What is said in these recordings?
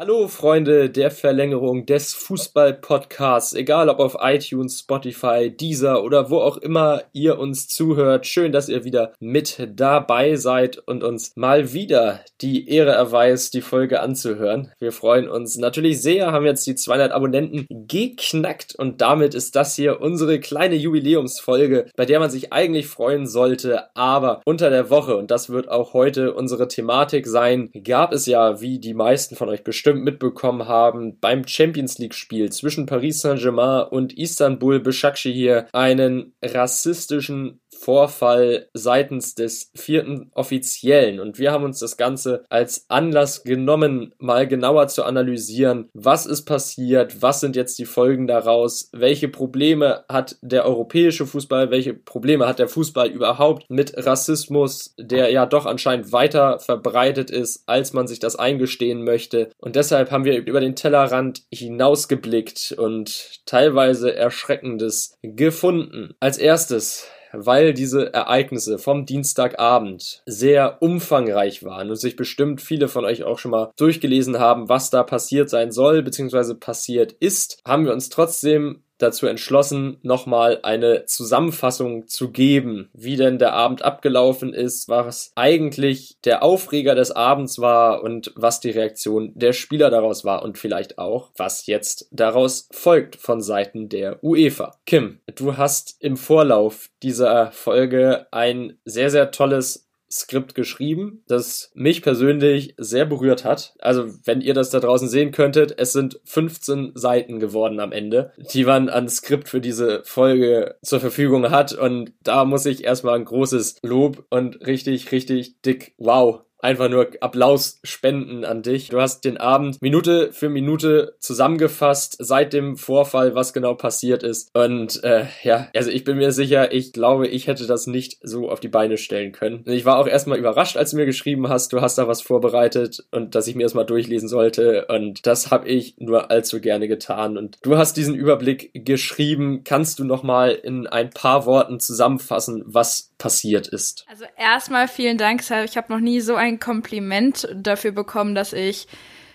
Hallo Freunde der Verlängerung des Fußball-Podcasts, egal ob auf iTunes, Spotify, Deezer oder wo auch immer ihr uns zuhört. Schön, dass ihr wieder mit dabei seid und uns mal wieder die Ehre erweist, die Folge anzuhören. Wir freuen uns natürlich sehr, haben jetzt die 200 Abonnenten geknackt und damit ist das hier unsere kleine Jubiläumsfolge, bei der man sich eigentlich freuen sollte, aber unter der Woche, und das wird auch heute unsere Thematik sein, gab es ja, wie die meisten von euch bestimmt bestimmt mitbekommen haben, beim Champions League Spiel zwischen Paris Saint-Germain und Istanbul Besiktas einen rassistischen Vorfall seitens des vierten Offiziellen. Und wir haben uns das Ganze als Anlass genommen, mal genauer zu analysieren, was ist passiert, was sind jetzt die Folgen daraus, welche Probleme hat der europäische Fußball, welche Probleme hat der Fußball überhaupt mit Rassismus, der ja doch anscheinend weiter verbreitet ist, als man sich das eingestehen möchte. Und deshalb haben wir über den Tellerrand hinausgeblickt und teilweise Erschreckendes gefunden. Als erstes weil diese Ereignisse vom Dienstagabend sehr umfangreich waren und sich bestimmt viele von euch auch schon mal durchgelesen haben, was da passiert sein soll, beziehungsweise passiert ist, haben wir uns trotzdem dazu entschlossen, nochmal eine Zusammenfassung zu geben, wie denn der Abend abgelaufen ist, was eigentlich der Aufreger des Abends war und was die Reaktion der Spieler daraus war und vielleicht auch, was jetzt daraus folgt von Seiten der UEFA. Kim, du hast im Vorlauf dieser Folge ein sehr, sehr tolles Skript geschrieben, das mich persönlich sehr berührt hat. Also, wenn ihr das da draußen sehen könntet, es sind 15 Seiten geworden am Ende, die man an Skript für diese Folge zur Verfügung hat. Und da muss ich erstmal ein großes Lob und richtig, richtig dick Wow einfach nur Applaus spenden an dich. Du hast den Abend Minute für Minute zusammengefasst seit dem Vorfall, was genau passiert ist. Und äh, ja, also ich bin mir sicher, ich glaube, ich hätte das nicht so auf die Beine stellen können. Ich war auch erstmal überrascht, als du mir geschrieben hast, du hast da was vorbereitet und dass ich mir erstmal durchlesen sollte. Und das habe ich nur allzu gerne getan. Und du hast diesen Überblick geschrieben. Kannst du nochmal in ein paar Worten zusammenfassen, was passiert ist? Also erstmal vielen Dank. Ich habe noch nie so ein Kompliment dafür bekommen, dass ich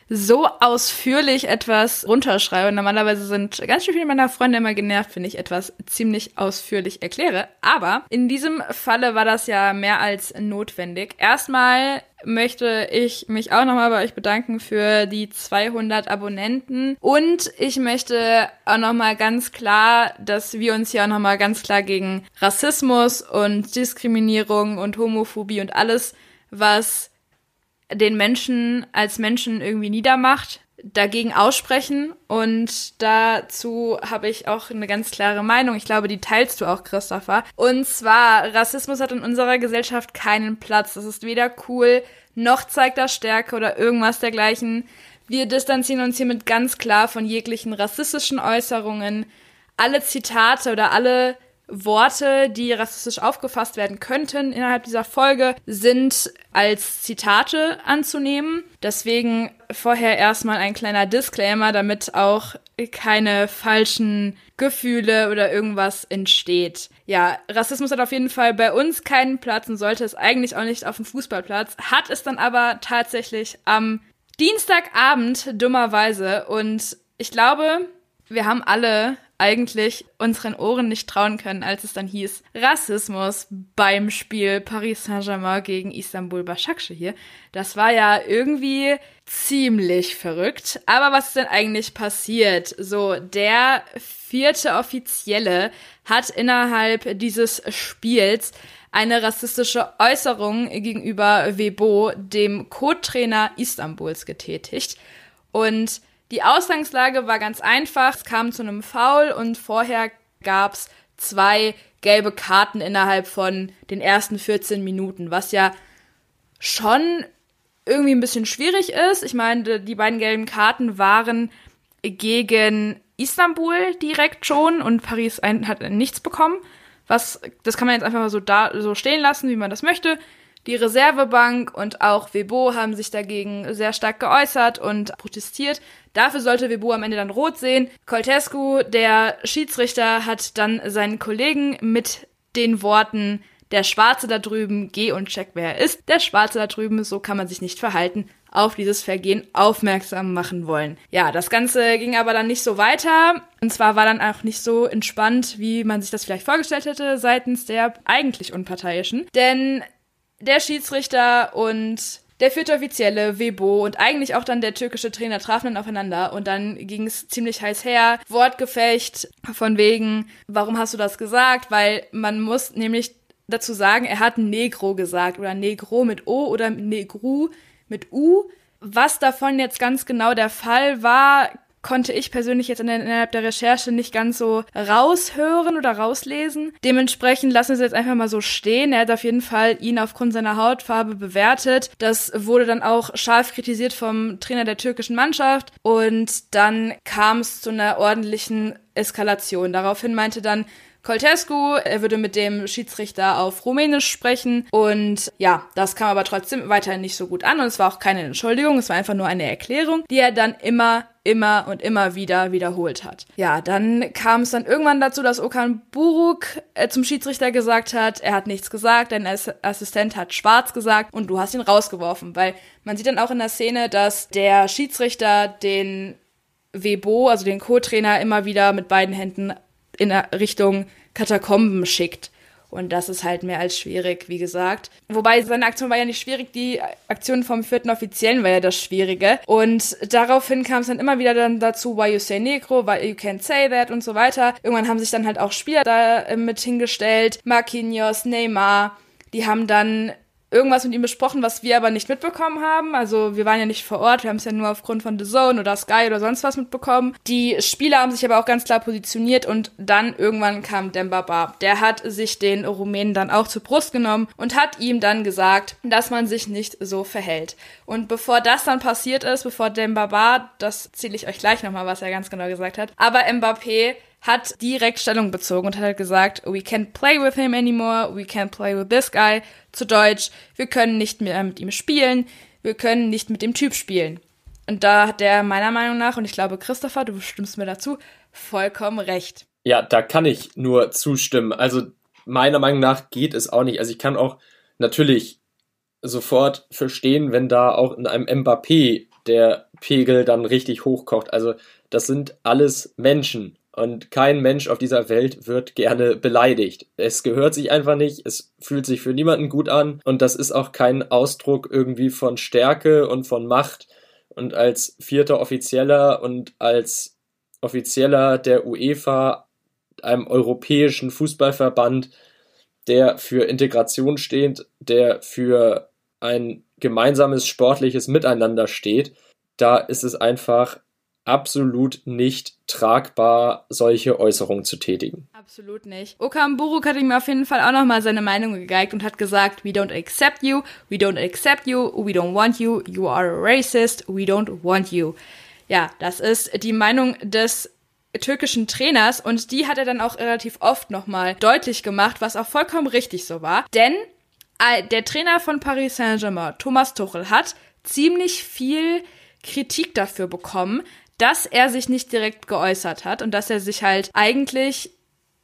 so ausführlich etwas runterschreibe. Normalerweise sind ganz schön viele meiner Freunde immer genervt, wenn ich etwas ziemlich ausführlich erkläre. Aber in diesem Falle war das ja mehr als notwendig. Erstmal möchte ich mich auch nochmal bei euch bedanken für die 200 Abonnenten. Und ich möchte auch nochmal ganz klar, dass wir uns hier auch nochmal ganz klar gegen Rassismus und Diskriminierung und Homophobie und alles was den Menschen als Menschen irgendwie niedermacht, dagegen aussprechen. Und dazu habe ich auch eine ganz klare Meinung. Ich glaube, die teilst du auch, Christopher. Und zwar, Rassismus hat in unserer Gesellschaft keinen Platz. Das ist weder cool, noch zeigt er Stärke oder irgendwas dergleichen. Wir distanzieren uns hiermit ganz klar von jeglichen rassistischen Äußerungen. Alle Zitate oder alle Worte, die rassistisch aufgefasst werden könnten innerhalb dieser Folge, sind als Zitate anzunehmen. Deswegen vorher erstmal ein kleiner Disclaimer, damit auch keine falschen Gefühle oder irgendwas entsteht. Ja, Rassismus hat auf jeden Fall bei uns keinen Platz und sollte es eigentlich auch nicht auf dem Fußballplatz, hat es dann aber tatsächlich am Dienstagabend dummerweise und ich glaube, wir haben alle eigentlich unseren Ohren nicht trauen können, als es dann hieß Rassismus beim Spiel Paris Saint-Germain gegen Istanbul Başakşehir. Das war ja irgendwie ziemlich verrückt. Aber was ist denn eigentlich passiert? So, der vierte Offizielle hat innerhalb dieses Spiels eine rassistische Äußerung gegenüber Webo, dem Co-Trainer Istanbuls, getätigt. Und die Ausgangslage war ganz einfach. Es kam zu einem Foul und vorher gab's zwei gelbe Karten innerhalb von den ersten 14 Minuten, was ja schon irgendwie ein bisschen schwierig ist. Ich meine, die beiden gelben Karten waren gegen Istanbul direkt schon und Paris hat nichts bekommen. Was, das kann man jetzt einfach mal so da, so stehen lassen, wie man das möchte. Die Reservebank und auch Webo haben sich dagegen sehr stark geäußert und protestiert. Dafür sollte Webo am Ende dann rot sehen. Coltescu, der Schiedsrichter, hat dann seinen Kollegen mit den Worten der Schwarze da drüben, geh und check, wer er ist. Der Schwarze da drüben, so kann man sich nicht verhalten, auf dieses Vergehen aufmerksam machen wollen. Ja, das Ganze ging aber dann nicht so weiter. Und zwar war dann auch nicht so entspannt, wie man sich das vielleicht vorgestellt hätte, seitens der eigentlich Unparteiischen. Denn der Schiedsrichter und der vierte Offizielle, Webo und eigentlich auch dann der türkische Trainer trafen dann aufeinander und dann ging es ziemlich heiß her. Wortgefecht von wegen, warum hast du das gesagt? Weil man muss nämlich dazu sagen, er hat Negro gesagt oder Negro mit O oder Negru mit U. Was davon jetzt ganz genau der Fall war, konnte ich persönlich jetzt innerhalb der Recherche nicht ganz so raushören oder rauslesen. Dementsprechend lassen wir es jetzt einfach mal so stehen. Er hat auf jeden Fall ihn aufgrund seiner Hautfarbe bewertet. Das wurde dann auch scharf kritisiert vom Trainer der türkischen Mannschaft und dann kam es zu einer ordentlichen Eskalation. Daraufhin meinte dann Coltescu. Er würde mit dem Schiedsrichter auf Rumänisch sprechen. Und ja, das kam aber trotzdem weiterhin nicht so gut an. Und es war auch keine Entschuldigung, es war einfach nur eine Erklärung, die er dann immer immer und immer wieder wiederholt hat. Ja, dann kam es dann irgendwann dazu, dass Okan Buruk äh, zum Schiedsrichter gesagt hat, er hat nichts gesagt, dein Ass Assistent hat schwarz gesagt und du hast ihn rausgeworfen, weil man sieht dann auch in der Szene, dass der Schiedsrichter den Webo, also den Co-Trainer, immer wieder mit beiden Händen in Richtung Katakomben schickt. Und das ist halt mehr als schwierig, wie gesagt. Wobei seine Aktion war ja nicht schwierig, die Aktion vom vierten Offiziellen war ja das Schwierige. Und daraufhin kam es dann immer wieder dann dazu, why you say negro, why you can't say that und so weiter. Irgendwann haben sich dann halt auch Spieler da äh, mit hingestellt. Marquinhos, Neymar. Die haben dann irgendwas mit ihm besprochen, was wir aber nicht mitbekommen haben. Also wir waren ja nicht vor Ort, wir haben es ja nur aufgrund von The Zone oder Sky oder sonst was mitbekommen. Die Spieler haben sich aber auch ganz klar positioniert und dann irgendwann kam Demba Ba. Der hat sich den Rumänen dann auch zur Brust genommen und hat ihm dann gesagt, dass man sich nicht so verhält. Und bevor das dann passiert ist, bevor Demba Ba, das zähle ich euch gleich nochmal, was er ganz genau gesagt hat, aber Mbappé hat direkt Stellung bezogen und hat halt gesagt, we can't play with him anymore, we can't play with this guy. Zu Deutsch, wir können nicht mehr mit ihm spielen, wir können nicht mit dem Typ spielen. Und da hat der meiner Meinung nach, und ich glaube, Christopher, du stimmst mir dazu, vollkommen recht. Ja, da kann ich nur zustimmen. Also meiner Meinung nach geht es auch nicht. Also ich kann auch natürlich sofort verstehen, wenn da auch in einem Mbappé der Pegel dann richtig hochkocht. Also das sind alles Menschen und kein Mensch auf dieser Welt wird gerne beleidigt. Es gehört sich einfach nicht, es fühlt sich für niemanden gut an und das ist auch kein Ausdruck irgendwie von Stärke und von Macht. Und als vierter Offizieller und als Offizieller der UEFA, einem europäischen Fußballverband, der für Integration steht, der für ein gemeinsames sportliches Miteinander steht, da ist es einfach absolut nicht tragbar, solche Äußerungen zu tätigen. Absolut nicht. Okan Buruk hat ihm auf jeden Fall auch nochmal seine Meinung gegeigt und hat gesagt, we don't accept you, we don't accept you, we don't want you, you are a racist, we don't want you. Ja, das ist die Meinung des türkischen Trainers und die hat er dann auch relativ oft nochmal deutlich gemacht, was auch vollkommen richtig so war. Denn äh, der Trainer von Paris Saint-Germain, Thomas Tuchel, hat ziemlich viel Kritik dafür bekommen, dass er sich nicht direkt geäußert hat und dass er sich halt eigentlich,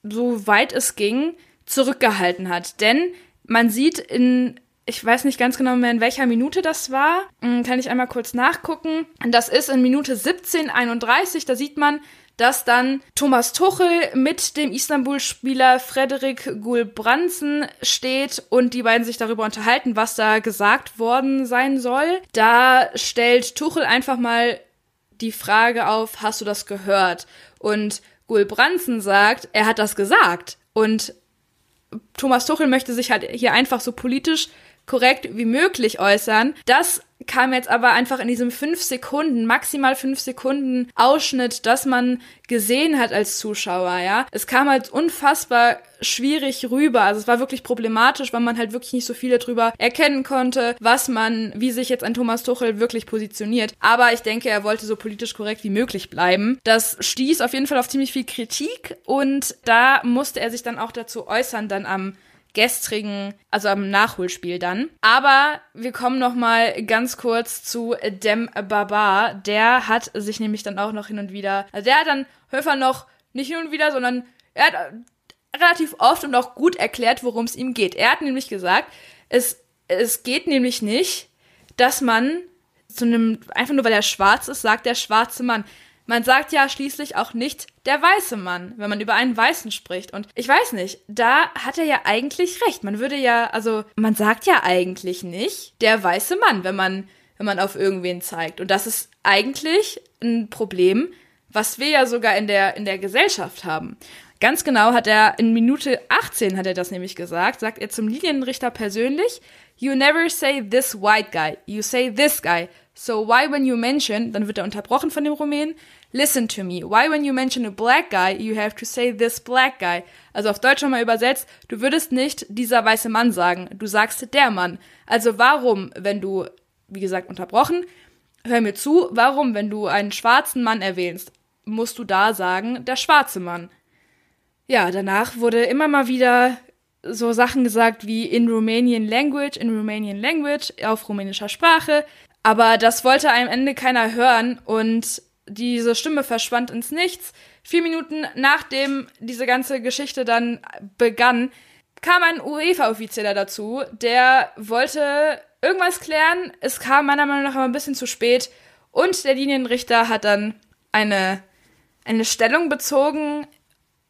so weit es ging, zurückgehalten hat. Denn man sieht in ich weiß nicht ganz genau mehr, in welcher Minute das war. Hm, kann ich einmal kurz nachgucken. Das ist in Minute 17:31. Da sieht man, dass dann Thomas Tuchel mit dem Istanbul-Spieler Frederik Gulbransen steht und die beiden sich darüber unterhalten, was da gesagt worden sein soll. Da stellt Tuchel einfach mal die Frage auf, hast du das gehört? Und Gulbransen sagt, er hat das gesagt. Und Thomas Tuchel möchte sich halt hier einfach so politisch korrekt wie möglich äußern. Das kam jetzt aber einfach in diesem fünf Sekunden, maximal fünf Sekunden Ausschnitt, dass man gesehen hat als Zuschauer, ja. Es kam halt unfassbar schwierig rüber. Also es war wirklich problematisch, weil man halt wirklich nicht so viel darüber erkennen konnte, was man, wie sich jetzt ein Thomas Tuchel wirklich positioniert. Aber ich denke, er wollte so politisch korrekt wie möglich bleiben. Das stieß auf jeden Fall auf ziemlich viel Kritik und da musste er sich dann auch dazu äußern, dann am gestrigen, also am Nachholspiel dann. Aber wir kommen noch mal ganz kurz zu Dem Baba. Der hat sich nämlich dann auch noch hin und wieder, also der hat dann Höfer noch nicht hin und wieder, sondern er hat relativ oft und auch gut erklärt, worum es ihm geht. Er hat nämlich gesagt, es, es geht nämlich nicht, dass man zu einem, einfach nur weil er schwarz ist, sagt der schwarze Mann. Man sagt ja schließlich auch nicht der weiße Mann, wenn man über einen Weißen spricht. Und ich weiß nicht, da hat er ja eigentlich recht. Man würde ja, also, man sagt ja eigentlich nicht der weiße Mann, wenn man, wenn man auf irgendwen zeigt. Und das ist eigentlich ein Problem, was wir ja sogar in der, in der Gesellschaft haben. Ganz genau hat er in Minute 18 hat er das nämlich gesagt, sagt er zum Linienrichter persönlich, You never say this white guy, you say this guy. So why when you mention, dann wird er unterbrochen von dem Rumänen, Listen to me. Why when you mention a black guy, you have to say this black guy? Also auf Deutsch nochmal übersetzt, du würdest nicht dieser weiße Mann sagen, du sagst der Mann. Also warum, wenn du, wie gesagt, unterbrochen, hör mir zu, warum, wenn du einen schwarzen Mann erwähnst, musst du da sagen, der schwarze Mann? Ja, danach wurde immer mal wieder so Sachen gesagt wie in Romanian Language, in Romanian Language, auf rumänischer Sprache. Aber das wollte am Ende keiner hören und diese Stimme verschwand ins Nichts. Vier Minuten nachdem diese ganze Geschichte dann begann, kam ein UEFA-Offizieller dazu, der wollte irgendwas klären. Es kam meiner Meinung nach aber ein bisschen zu spät und der Linienrichter hat dann eine, eine Stellung bezogen,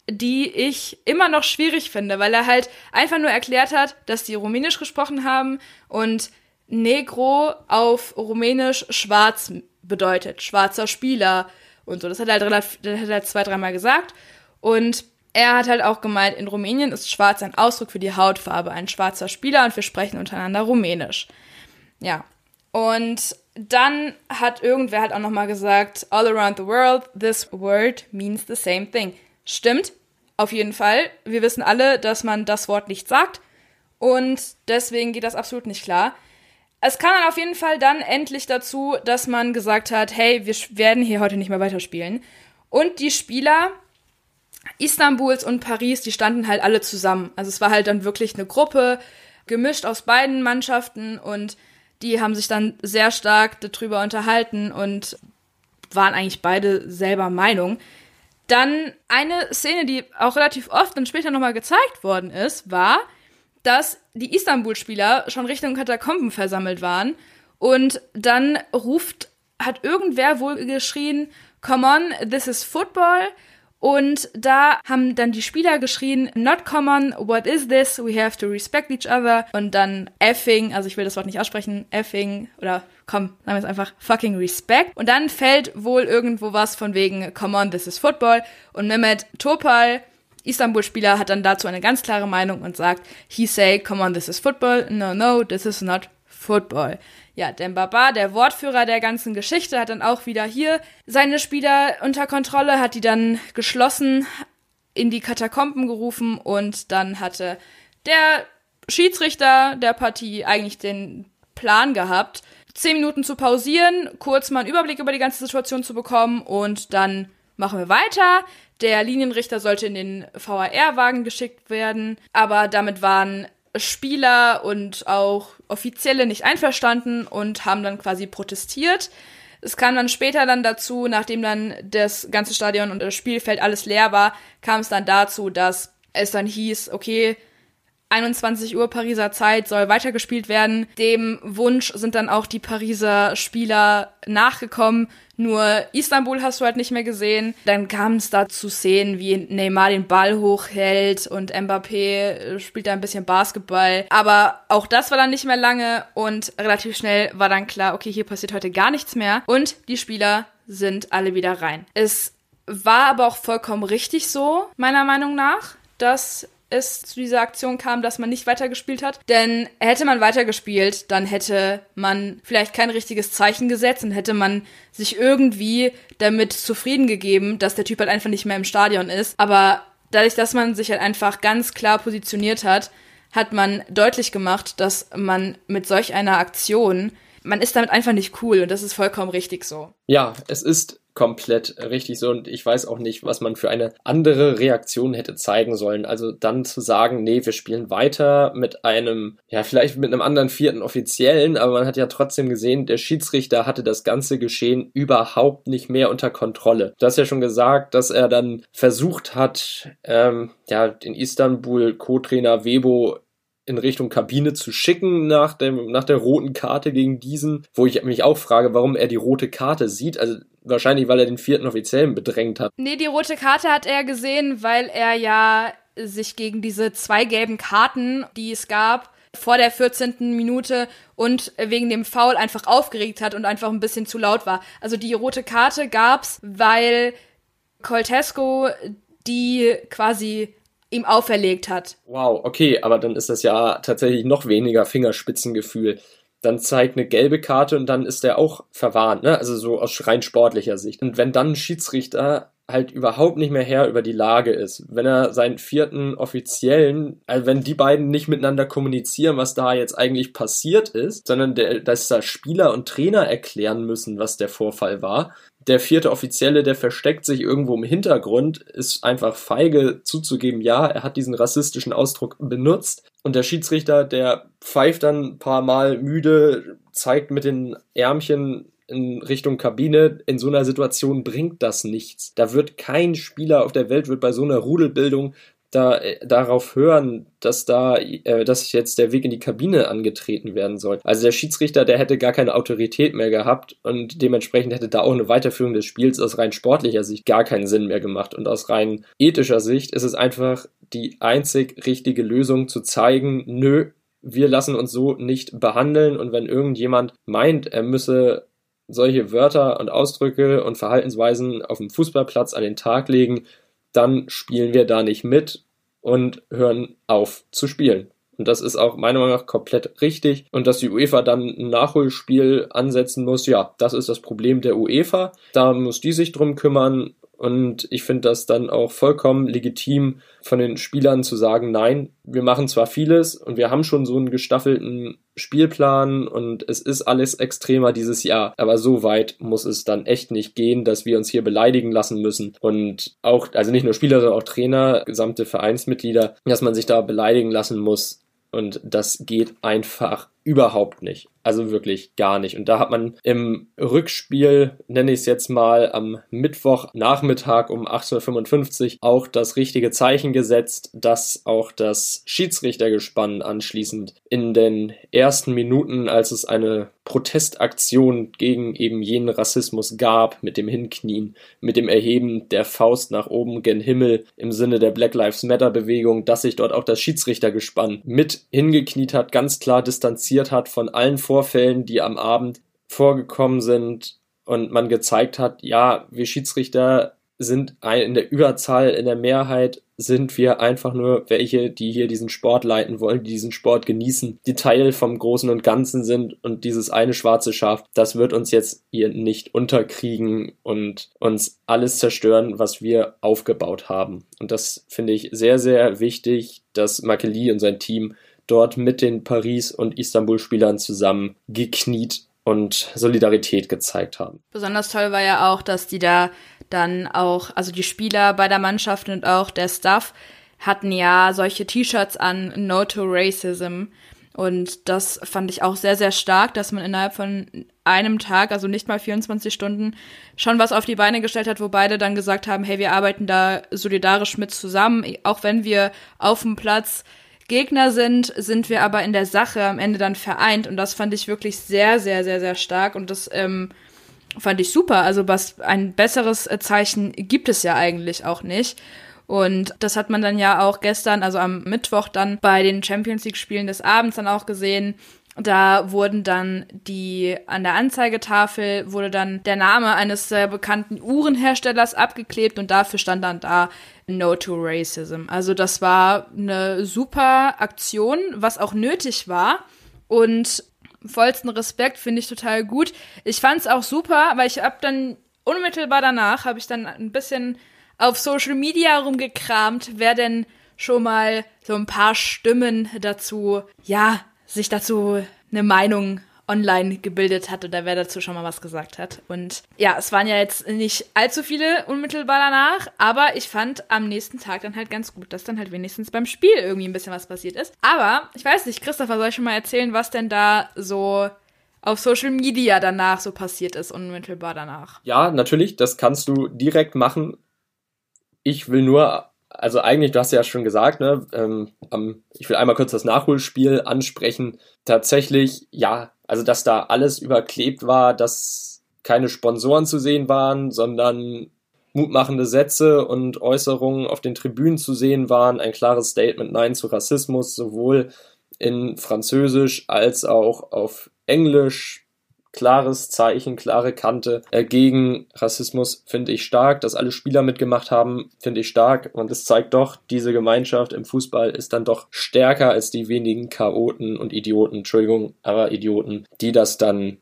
die ich immer noch schwierig finde, weil er halt einfach nur erklärt hat, dass die Rumänisch gesprochen haben und Negro auf Rumänisch schwarz bedeutet, schwarzer Spieler und so. Das hat er halt das hat er halt zwei, dreimal gesagt. Und er hat halt auch gemeint, in Rumänien ist schwarz ein Ausdruck für die Hautfarbe, ein schwarzer Spieler und wir sprechen untereinander Rumänisch. Ja. Und dann hat irgendwer halt auch nochmal gesagt, all around the world, this word means the same thing. Stimmt, auf jeden Fall. Wir wissen alle, dass man das Wort nicht sagt. Und deswegen geht das absolut nicht klar. Es kam dann auf jeden Fall dann endlich dazu, dass man gesagt hat, hey, wir werden hier heute nicht mehr weiterspielen. Und die Spieler Istanbuls und Paris, die standen halt alle zusammen. Also es war halt dann wirklich eine Gruppe, gemischt aus beiden Mannschaften und die haben sich dann sehr stark darüber unterhalten und waren eigentlich beide selber Meinung. Dann eine Szene, die auch relativ oft und später nochmal gezeigt worden ist, war, dass die Istanbul-Spieler schon Richtung Katakomben versammelt waren und dann ruft, hat irgendwer wohl geschrien, come on, this is football. Und da haben dann die Spieler geschrien, not common, what is this? We have to respect each other. Und dann effing, also ich will das Wort nicht aussprechen, effing oder komm, sagen wir es einfach, fucking respect. Und dann fällt wohl irgendwo was von wegen, come on, this is football. Und Mehmet Topal Istanbul-Spieler hat dann dazu eine ganz klare Meinung und sagt, he say, come on, this is football. No, no, this is not football. Ja, denn Baba, der Wortführer der ganzen Geschichte, hat dann auch wieder hier seine Spieler unter Kontrolle, hat die dann geschlossen in die Katakomben gerufen und dann hatte der Schiedsrichter der Partie eigentlich den Plan gehabt, zehn Minuten zu pausieren, kurz mal einen Überblick über die ganze Situation zu bekommen und dann machen wir weiter. Der Linienrichter sollte in den VAR-Wagen geschickt werden, aber damit waren Spieler und auch Offizielle nicht einverstanden und haben dann quasi protestiert. Es kam dann später dann dazu, nachdem dann das ganze Stadion und das Spielfeld alles leer war, kam es dann dazu, dass es dann hieß, okay, 21 Uhr Pariser Zeit soll weitergespielt werden. Dem Wunsch sind dann auch die Pariser Spieler nachgekommen. Nur Istanbul hast du halt nicht mehr gesehen. Dann kam es da zu Szenen, wie Neymar den Ball hochhält und Mbappé spielt da ein bisschen Basketball. Aber auch das war dann nicht mehr lange und relativ schnell war dann klar, okay, hier passiert heute gar nichts mehr. Und die Spieler sind alle wieder rein. Es war aber auch vollkommen richtig so, meiner Meinung nach, dass es zu dieser Aktion kam, dass man nicht weitergespielt hat. Denn hätte man weitergespielt, dann hätte man vielleicht kein richtiges Zeichen gesetzt und hätte man sich irgendwie damit zufrieden gegeben, dass der Typ halt einfach nicht mehr im Stadion ist. Aber dadurch, dass man sich halt einfach ganz klar positioniert hat, hat man deutlich gemacht, dass man mit solch einer Aktion man ist damit einfach nicht cool und das ist vollkommen richtig so. Ja, es ist komplett richtig so und ich weiß auch nicht, was man für eine andere Reaktion hätte zeigen sollen. Also dann zu sagen, nee, wir spielen weiter mit einem, ja, vielleicht mit einem anderen vierten Offiziellen, aber man hat ja trotzdem gesehen, der Schiedsrichter hatte das ganze Geschehen überhaupt nicht mehr unter Kontrolle. Du hast ja schon gesagt, dass er dann versucht hat, ähm, ja, den Istanbul Co-Trainer Webo in Richtung Kabine zu schicken nach, dem, nach der roten Karte gegen diesen, wo ich mich auch frage, warum er die rote Karte sieht. Also wahrscheinlich, weil er den vierten Offiziellen bedrängt hat. Nee, die rote Karte hat er gesehen, weil er ja sich gegen diese zwei gelben Karten, die es gab, vor der 14. Minute und wegen dem Foul einfach aufgeregt hat und einfach ein bisschen zu laut war. Also die rote Karte gab's, weil Coltesco die quasi ihm auferlegt hat. Wow, okay, aber dann ist das ja tatsächlich noch weniger Fingerspitzengefühl. Dann zeigt eine gelbe Karte und dann ist er auch verwarnt, ne? Also so aus rein sportlicher Sicht. Und wenn dann ein Schiedsrichter halt überhaupt nicht mehr Herr über die Lage ist. Wenn er seinen vierten Offiziellen, also wenn die beiden nicht miteinander kommunizieren, was da jetzt eigentlich passiert ist, sondern der, dass da Spieler und Trainer erklären müssen, was der Vorfall war. Der vierte Offizielle, der versteckt sich irgendwo im Hintergrund, ist einfach feige zuzugeben, ja, er hat diesen rassistischen Ausdruck benutzt. Und der Schiedsrichter, der pfeift dann ein paar Mal müde, zeigt mit den Ärmchen in Richtung Kabine, in so einer Situation bringt das nichts. Da wird kein Spieler auf der Welt wird bei so einer Rudelbildung da, äh, darauf hören, dass da, äh, dass jetzt der Weg in die Kabine angetreten werden soll. Also der Schiedsrichter, der hätte gar keine Autorität mehr gehabt und dementsprechend hätte da auch eine Weiterführung des Spiels aus rein sportlicher Sicht gar keinen Sinn mehr gemacht. Und aus rein ethischer Sicht ist es einfach die einzig richtige Lösung zu zeigen, nö, wir lassen uns so nicht behandeln und wenn irgendjemand meint, er müsse solche Wörter und Ausdrücke und Verhaltensweisen auf dem Fußballplatz an den Tag legen, dann spielen wir da nicht mit und hören auf zu spielen. Und das ist auch meiner Meinung nach komplett richtig. Und dass die UEFA dann ein Nachholspiel ansetzen muss, ja, das ist das Problem der UEFA. Da muss die sich drum kümmern. Und ich finde das dann auch vollkommen legitim von den Spielern zu sagen, nein, wir machen zwar vieles und wir haben schon so einen gestaffelten Spielplan und es ist alles extremer dieses Jahr, aber so weit muss es dann echt nicht gehen, dass wir uns hier beleidigen lassen müssen. Und auch, also nicht nur Spieler, sondern auch Trainer, gesamte Vereinsmitglieder, dass man sich da beleidigen lassen muss. Und das geht einfach überhaupt nicht. Also wirklich gar nicht. Und da hat man im Rückspiel, nenne ich es jetzt mal, am Mittwochnachmittag um 18.55 Uhr auch das richtige Zeichen gesetzt, dass auch das Schiedsrichtergespann anschließend in den ersten Minuten, als es eine Protestaktion gegen eben jenen Rassismus gab, mit dem Hinknien, mit dem Erheben der Faust nach oben gen Himmel im Sinne der Black Lives Matter Bewegung, dass sich dort auch das Schiedsrichtergespann mit hingekniet hat, ganz klar distanziert hat von allen Vorfällen, die am Abend vorgekommen sind und man gezeigt hat, ja, wir Schiedsrichter sind in der Überzahl, in der Mehrheit sind wir einfach nur welche, die hier diesen Sport leiten wollen, die diesen Sport genießen, die Teil vom Großen und Ganzen sind und dieses eine schwarze Schaf, das wird uns jetzt hier nicht unterkriegen und uns alles zerstören, was wir aufgebaut haben. Und das finde ich sehr, sehr wichtig, dass Makeli und sein Team dort mit den Paris- und Istanbul-Spielern zusammen gekniet und Solidarität gezeigt haben. Besonders toll war ja auch, dass die da dann auch, also die Spieler bei der Mannschaft und auch der Staff hatten ja solche T-Shirts an No to Racism. Und das fand ich auch sehr, sehr stark, dass man innerhalb von einem Tag, also nicht mal 24 Stunden, schon was auf die Beine gestellt hat, wo beide dann gesagt haben, hey, wir arbeiten da solidarisch mit zusammen, auch wenn wir auf dem Platz Gegner sind, sind wir aber in der Sache am Ende dann vereint. Und das fand ich wirklich sehr, sehr, sehr, sehr stark. Und das ähm, fand ich super. Also was ein besseres Zeichen gibt es ja eigentlich auch nicht. Und das hat man dann ja auch gestern, also am Mittwoch dann bei den Champions League Spielen des Abends dann auch gesehen. Da wurden dann die, an der Anzeigetafel wurde dann der Name eines sehr bekannten Uhrenherstellers abgeklebt und dafür stand dann da No to Racism. Also das war eine super Aktion, was auch nötig war. Und vollsten Respekt, finde ich total gut. Ich fand es auch super, weil ich hab dann unmittelbar danach, habe ich dann ein bisschen auf Social Media rumgekramt, wer denn schon mal so ein paar Stimmen dazu, ja, sich dazu eine Meinung online gebildet hat oder wer dazu schon mal was gesagt hat. Und ja, es waren ja jetzt nicht allzu viele unmittelbar danach, aber ich fand am nächsten Tag dann halt ganz gut, dass dann halt wenigstens beim Spiel irgendwie ein bisschen was passiert ist. Aber ich weiß nicht, Christopher, soll ich schon mal erzählen, was denn da so auf Social Media danach so passiert ist, unmittelbar danach? Ja, natürlich, das kannst du direkt machen. Ich will nur also eigentlich, du hast ja schon gesagt, ne, ähm, ich will einmal kurz das Nachholspiel ansprechen. Tatsächlich, ja, also dass da alles überklebt war, dass keine Sponsoren zu sehen waren, sondern mutmachende Sätze und Äußerungen auf den Tribünen zu sehen waren, ein klares Statement Nein zu Rassismus, sowohl in Französisch als auch auf Englisch. Klares Zeichen, klare Kante äh, gegen Rassismus finde ich stark. Dass alle Spieler mitgemacht haben, finde ich stark. Und es zeigt doch, diese Gemeinschaft im Fußball ist dann doch stärker als die wenigen Chaoten und Idioten, Entschuldigung, aber Idioten, die das dann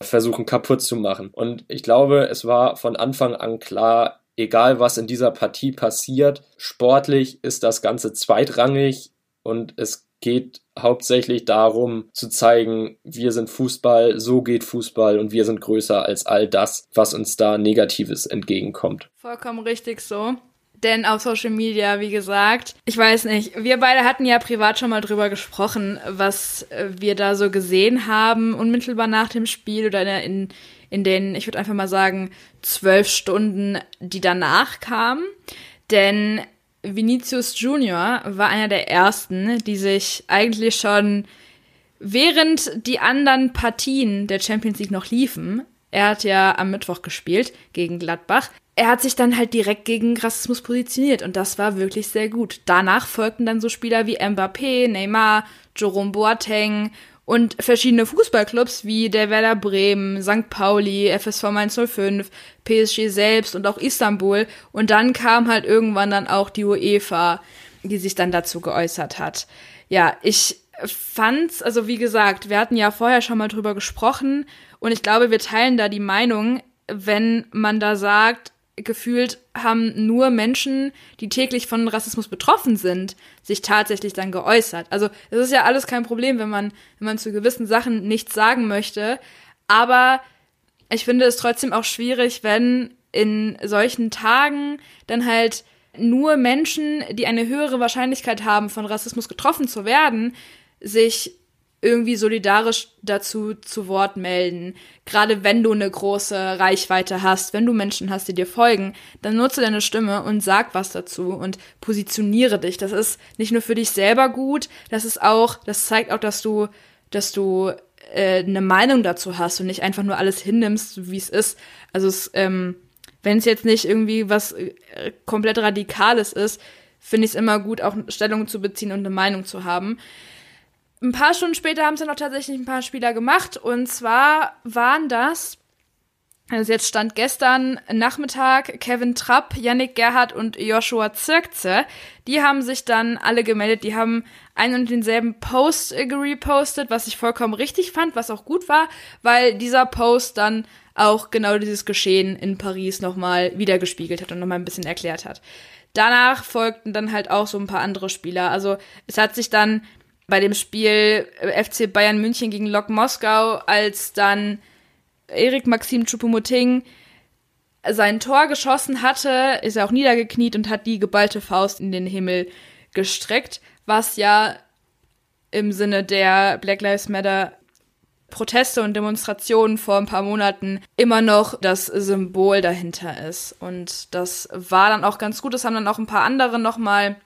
versuchen kaputt zu machen. Und ich glaube, es war von Anfang an klar, egal was in dieser Partie passiert, sportlich ist das Ganze zweitrangig und es geht hauptsächlich darum zu zeigen, wir sind Fußball, so geht Fußball und wir sind größer als all das, was uns da Negatives entgegenkommt. Vollkommen richtig so. Denn auf Social Media, wie gesagt, ich weiß nicht, wir beide hatten ja privat schon mal drüber gesprochen, was äh, wir da so gesehen haben, unmittelbar nach dem Spiel oder in, in den, ich würde einfach mal sagen, zwölf Stunden, die danach kamen. Denn Vinicius Junior war einer der ersten, die sich eigentlich schon während die anderen Partien der Champions League noch liefen, er hat ja am Mittwoch gespielt gegen Gladbach, er hat sich dann halt direkt gegen Rassismus positioniert und das war wirklich sehr gut. Danach folgten dann so Spieler wie Mbappé, Neymar, Jerome Boateng und verschiedene Fußballclubs wie der Werder Bremen, St. Pauli, FSV 105, PSG selbst und auch Istanbul und dann kam halt irgendwann dann auch die UEFA, die sich dann dazu geäußert hat. Ja, ich fand's, also wie gesagt, wir hatten ja vorher schon mal drüber gesprochen und ich glaube, wir teilen da die Meinung, wenn man da sagt, gefühlt haben nur Menschen, die täglich von Rassismus betroffen sind, sich tatsächlich dann geäußert. Also es ist ja alles kein Problem, wenn man, wenn man zu gewissen Sachen nichts sagen möchte. Aber ich finde es trotzdem auch schwierig, wenn in solchen Tagen dann halt nur Menschen, die eine höhere Wahrscheinlichkeit haben, von Rassismus getroffen zu werden, sich irgendwie solidarisch dazu zu Wort melden. Gerade wenn du eine große Reichweite hast, wenn du Menschen hast, die dir folgen, dann nutze deine Stimme und sag was dazu und positioniere dich. Das ist nicht nur für dich selber gut, das ist auch, das zeigt auch, dass du, dass du äh, eine Meinung dazu hast und nicht einfach nur alles hinnimmst, wie es ist. Also es, ähm, wenn es jetzt nicht irgendwie was äh, komplett Radikales ist, finde ich es immer gut, auch Stellung zu beziehen und eine Meinung zu haben. Ein paar Stunden später haben dann auch tatsächlich ein paar Spieler gemacht. Und zwar waren das, also jetzt stand gestern Nachmittag, Kevin Trapp, Yannick Gerhardt und Joshua Zirkze. Die haben sich dann alle gemeldet. Die haben einen und denselben Post gerepostet, was ich vollkommen richtig fand, was auch gut war, weil dieser Post dann auch genau dieses Geschehen in Paris nochmal wiedergespiegelt hat und nochmal ein bisschen erklärt hat. Danach folgten dann halt auch so ein paar andere Spieler. Also es hat sich dann bei dem Spiel äh, FC Bayern München gegen Lok Moskau, als dann Erik Maxim Choupo-Moting sein Tor geschossen hatte, ist er auch niedergekniet und hat die geballte Faust in den Himmel gestreckt, was ja im Sinne der Black Lives Matter Proteste und Demonstrationen vor ein paar Monaten immer noch das Symbol dahinter ist. Und das war dann auch ganz gut. Das haben dann auch ein paar andere nochmal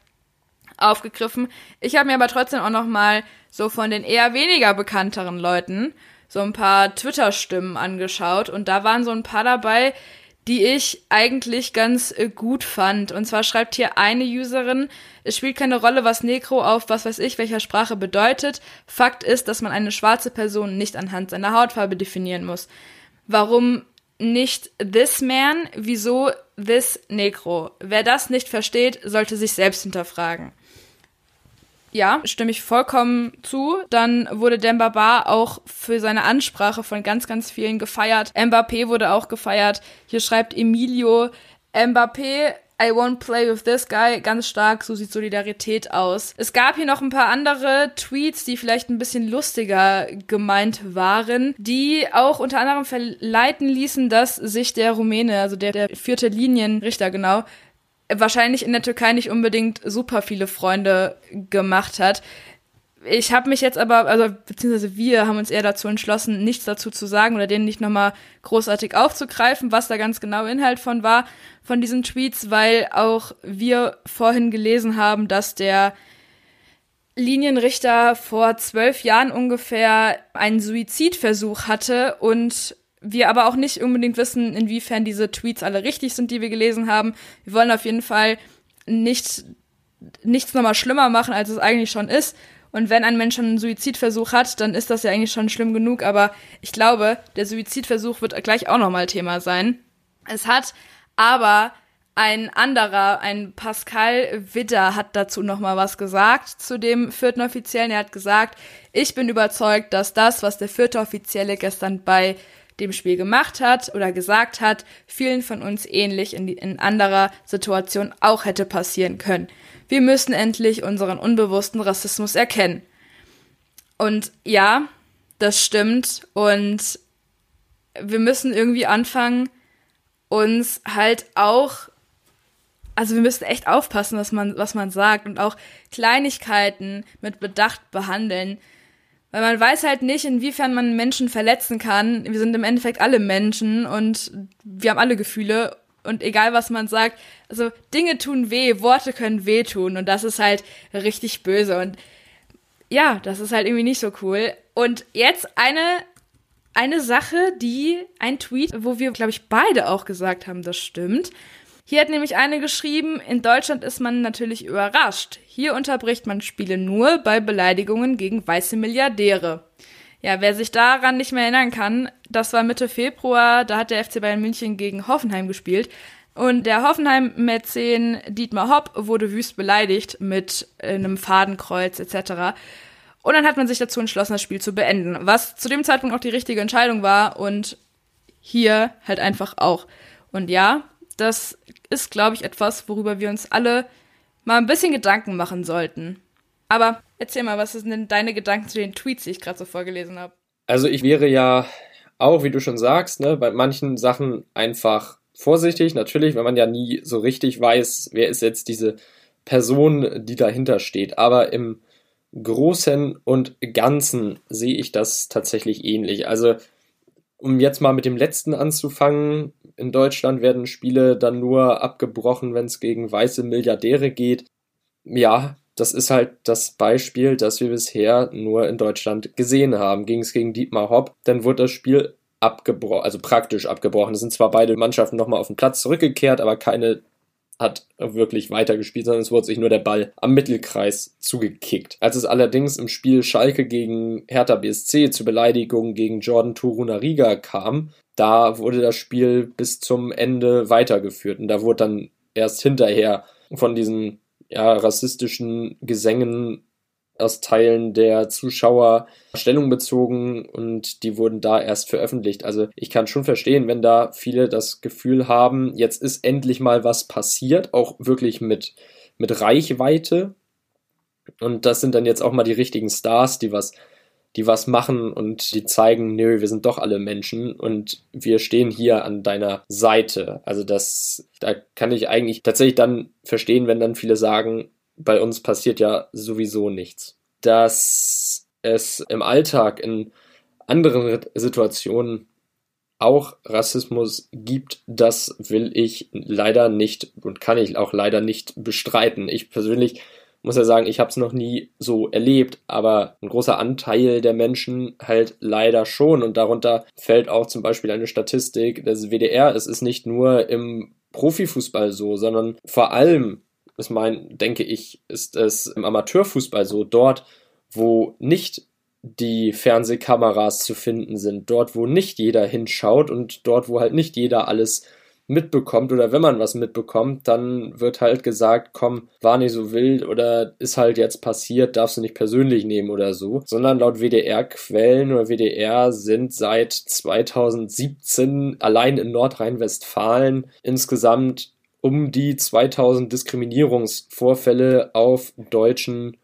aufgegriffen. Ich habe mir aber trotzdem auch noch mal so von den eher weniger bekannteren Leuten so ein paar Twitter-Stimmen angeschaut und da waren so ein paar dabei, die ich eigentlich ganz äh, gut fand. Und zwar schreibt hier eine Userin, es spielt keine Rolle, was Negro auf was weiß ich welcher Sprache bedeutet. Fakt ist, dass man eine schwarze Person nicht anhand seiner Hautfarbe definieren muss. Warum nicht this man? Wieso this Negro? Wer das nicht versteht, sollte sich selbst hinterfragen. Ja, stimme ich vollkommen zu. Dann wurde Dembaba auch für seine Ansprache von ganz, ganz vielen gefeiert. Mbappé wurde auch gefeiert. Hier schreibt Emilio, Mbappé I won't play with this guy. Ganz stark, so sieht Solidarität aus. Es gab hier noch ein paar andere Tweets, die vielleicht ein bisschen lustiger gemeint waren, die auch unter anderem verleiten ließen, dass sich der Rumäne, also der, der vierte Linienrichter genau, wahrscheinlich in der Türkei nicht unbedingt super viele Freunde gemacht hat. ich habe mich jetzt aber, also beziehungsweise wir haben uns eher dazu entschlossen, nichts dazu zu sagen oder den nicht nochmal großartig aufzugreifen, was da ganz genau Inhalt von war, von diesen Tweets, weil auch wir vorhin gelesen haben, dass der Linienrichter vor zwölf Jahren ungefähr einen Suizidversuch hatte und wir aber auch nicht unbedingt wissen, inwiefern diese Tweets alle richtig sind, die wir gelesen haben. Wir wollen auf jeden Fall nicht, nichts nochmal schlimmer machen, als es eigentlich schon ist. Und wenn ein Mensch einen Suizidversuch hat, dann ist das ja eigentlich schon schlimm genug. Aber ich glaube, der Suizidversuch wird gleich auch nochmal Thema sein. Es hat aber ein anderer, ein Pascal Widder hat dazu noch mal was gesagt zu dem vierten Offiziellen. Er hat gesagt, ich bin überzeugt, dass das, was der vierte Offizielle gestern bei dem Spiel gemacht hat oder gesagt hat, vielen von uns ähnlich in, in anderer Situation auch hätte passieren können. Wir müssen endlich unseren unbewussten Rassismus erkennen. Und ja, das stimmt. Und wir müssen irgendwie anfangen, uns halt auch also wir müssen echt aufpassen, was man, was man sagt und auch Kleinigkeiten mit Bedacht behandeln. Weil man weiß halt nicht, inwiefern man Menschen verletzen kann. Wir sind im Endeffekt alle Menschen und wir haben alle Gefühle. Und egal was man sagt, also Dinge tun weh, Worte können wehtun und das ist halt richtig böse. Und ja, das ist halt irgendwie nicht so cool. Und jetzt eine, eine Sache, die, ein Tweet, wo wir, glaube ich, beide auch gesagt haben, das stimmt. Hier hat nämlich eine geschrieben, in Deutschland ist man natürlich überrascht. Hier unterbricht man Spiele nur bei Beleidigungen gegen weiße Milliardäre. Ja, wer sich daran nicht mehr erinnern kann, das war Mitte Februar, da hat der FC Bayern München gegen Hoffenheim gespielt. Und der Hoffenheim-Mäzen Dietmar Hopp wurde wüst beleidigt mit einem Fadenkreuz etc. Und dann hat man sich dazu entschlossen, das Spiel zu beenden, was zu dem Zeitpunkt auch die richtige Entscheidung war und hier halt einfach auch. Und ja, das ist, glaube ich, etwas, worüber wir uns alle mal ein bisschen Gedanken machen sollten. Aber erzähl mal, was sind denn deine Gedanken zu den Tweets, die ich gerade so vorgelesen habe? Also ich wäre ja auch, wie du schon sagst, ne, bei manchen Sachen einfach vorsichtig. Natürlich, wenn man ja nie so richtig weiß, wer ist jetzt diese Person, die dahinter steht. Aber im Großen und Ganzen sehe ich das tatsächlich ähnlich. Also um jetzt mal mit dem letzten anzufangen, in Deutschland werden Spiele dann nur abgebrochen, wenn es gegen weiße Milliardäre geht. Ja, das ist halt das Beispiel, das wir bisher nur in Deutschland gesehen haben. Ging es gegen Dietmar Hopp, dann wurde das Spiel abgebrochen, also praktisch abgebrochen. Es sind zwar beide Mannschaften nochmal auf den Platz zurückgekehrt, aber keine hat wirklich weitergespielt, sondern es wurde sich nur der Ball am Mittelkreis zugekickt. Als es allerdings im Spiel Schalke gegen Hertha BSC zu Beleidigungen gegen Jordan Torunariga kam, da wurde das Spiel bis zum Ende weitergeführt und da wurde dann erst hinterher von diesen ja, rassistischen Gesängen aus Teilen der Zuschauer Stellung bezogen und die wurden da erst veröffentlicht. Also ich kann schon verstehen, wenn da viele das Gefühl haben, jetzt ist endlich mal was passiert, auch wirklich mit, mit Reichweite. Und das sind dann jetzt auch mal die richtigen Stars, die was, die was machen und die zeigen, nö, wir sind doch alle Menschen und wir stehen hier an deiner Seite. Also das, da kann ich eigentlich tatsächlich dann verstehen, wenn dann viele sagen, bei uns passiert ja sowieso nichts. Dass es im Alltag in anderen Situationen auch Rassismus gibt, das will ich leider nicht und kann ich auch leider nicht bestreiten. Ich persönlich muss ja sagen, ich habe es noch nie so erlebt, aber ein großer Anteil der Menschen halt leider schon und darunter fällt auch zum Beispiel eine Statistik des WDR. Es ist nicht nur im Profifußball so, sondern vor allem ist mein, denke ich, ist es im Amateurfußball so, dort, wo nicht die Fernsehkameras zu finden sind, dort, wo nicht jeder hinschaut und dort, wo halt nicht jeder alles mitbekommt oder wenn man was mitbekommt, dann wird halt gesagt, komm, war nicht so wild oder ist halt jetzt passiert, darfst du nicht persönlich nehmen oder so, sondern laut WDR-Quellen oder WDR sind seit 2017 allein in Nordrhein-Westfalen insgesamt um die 2000 Diskriminierungsvorfälle auf deutschen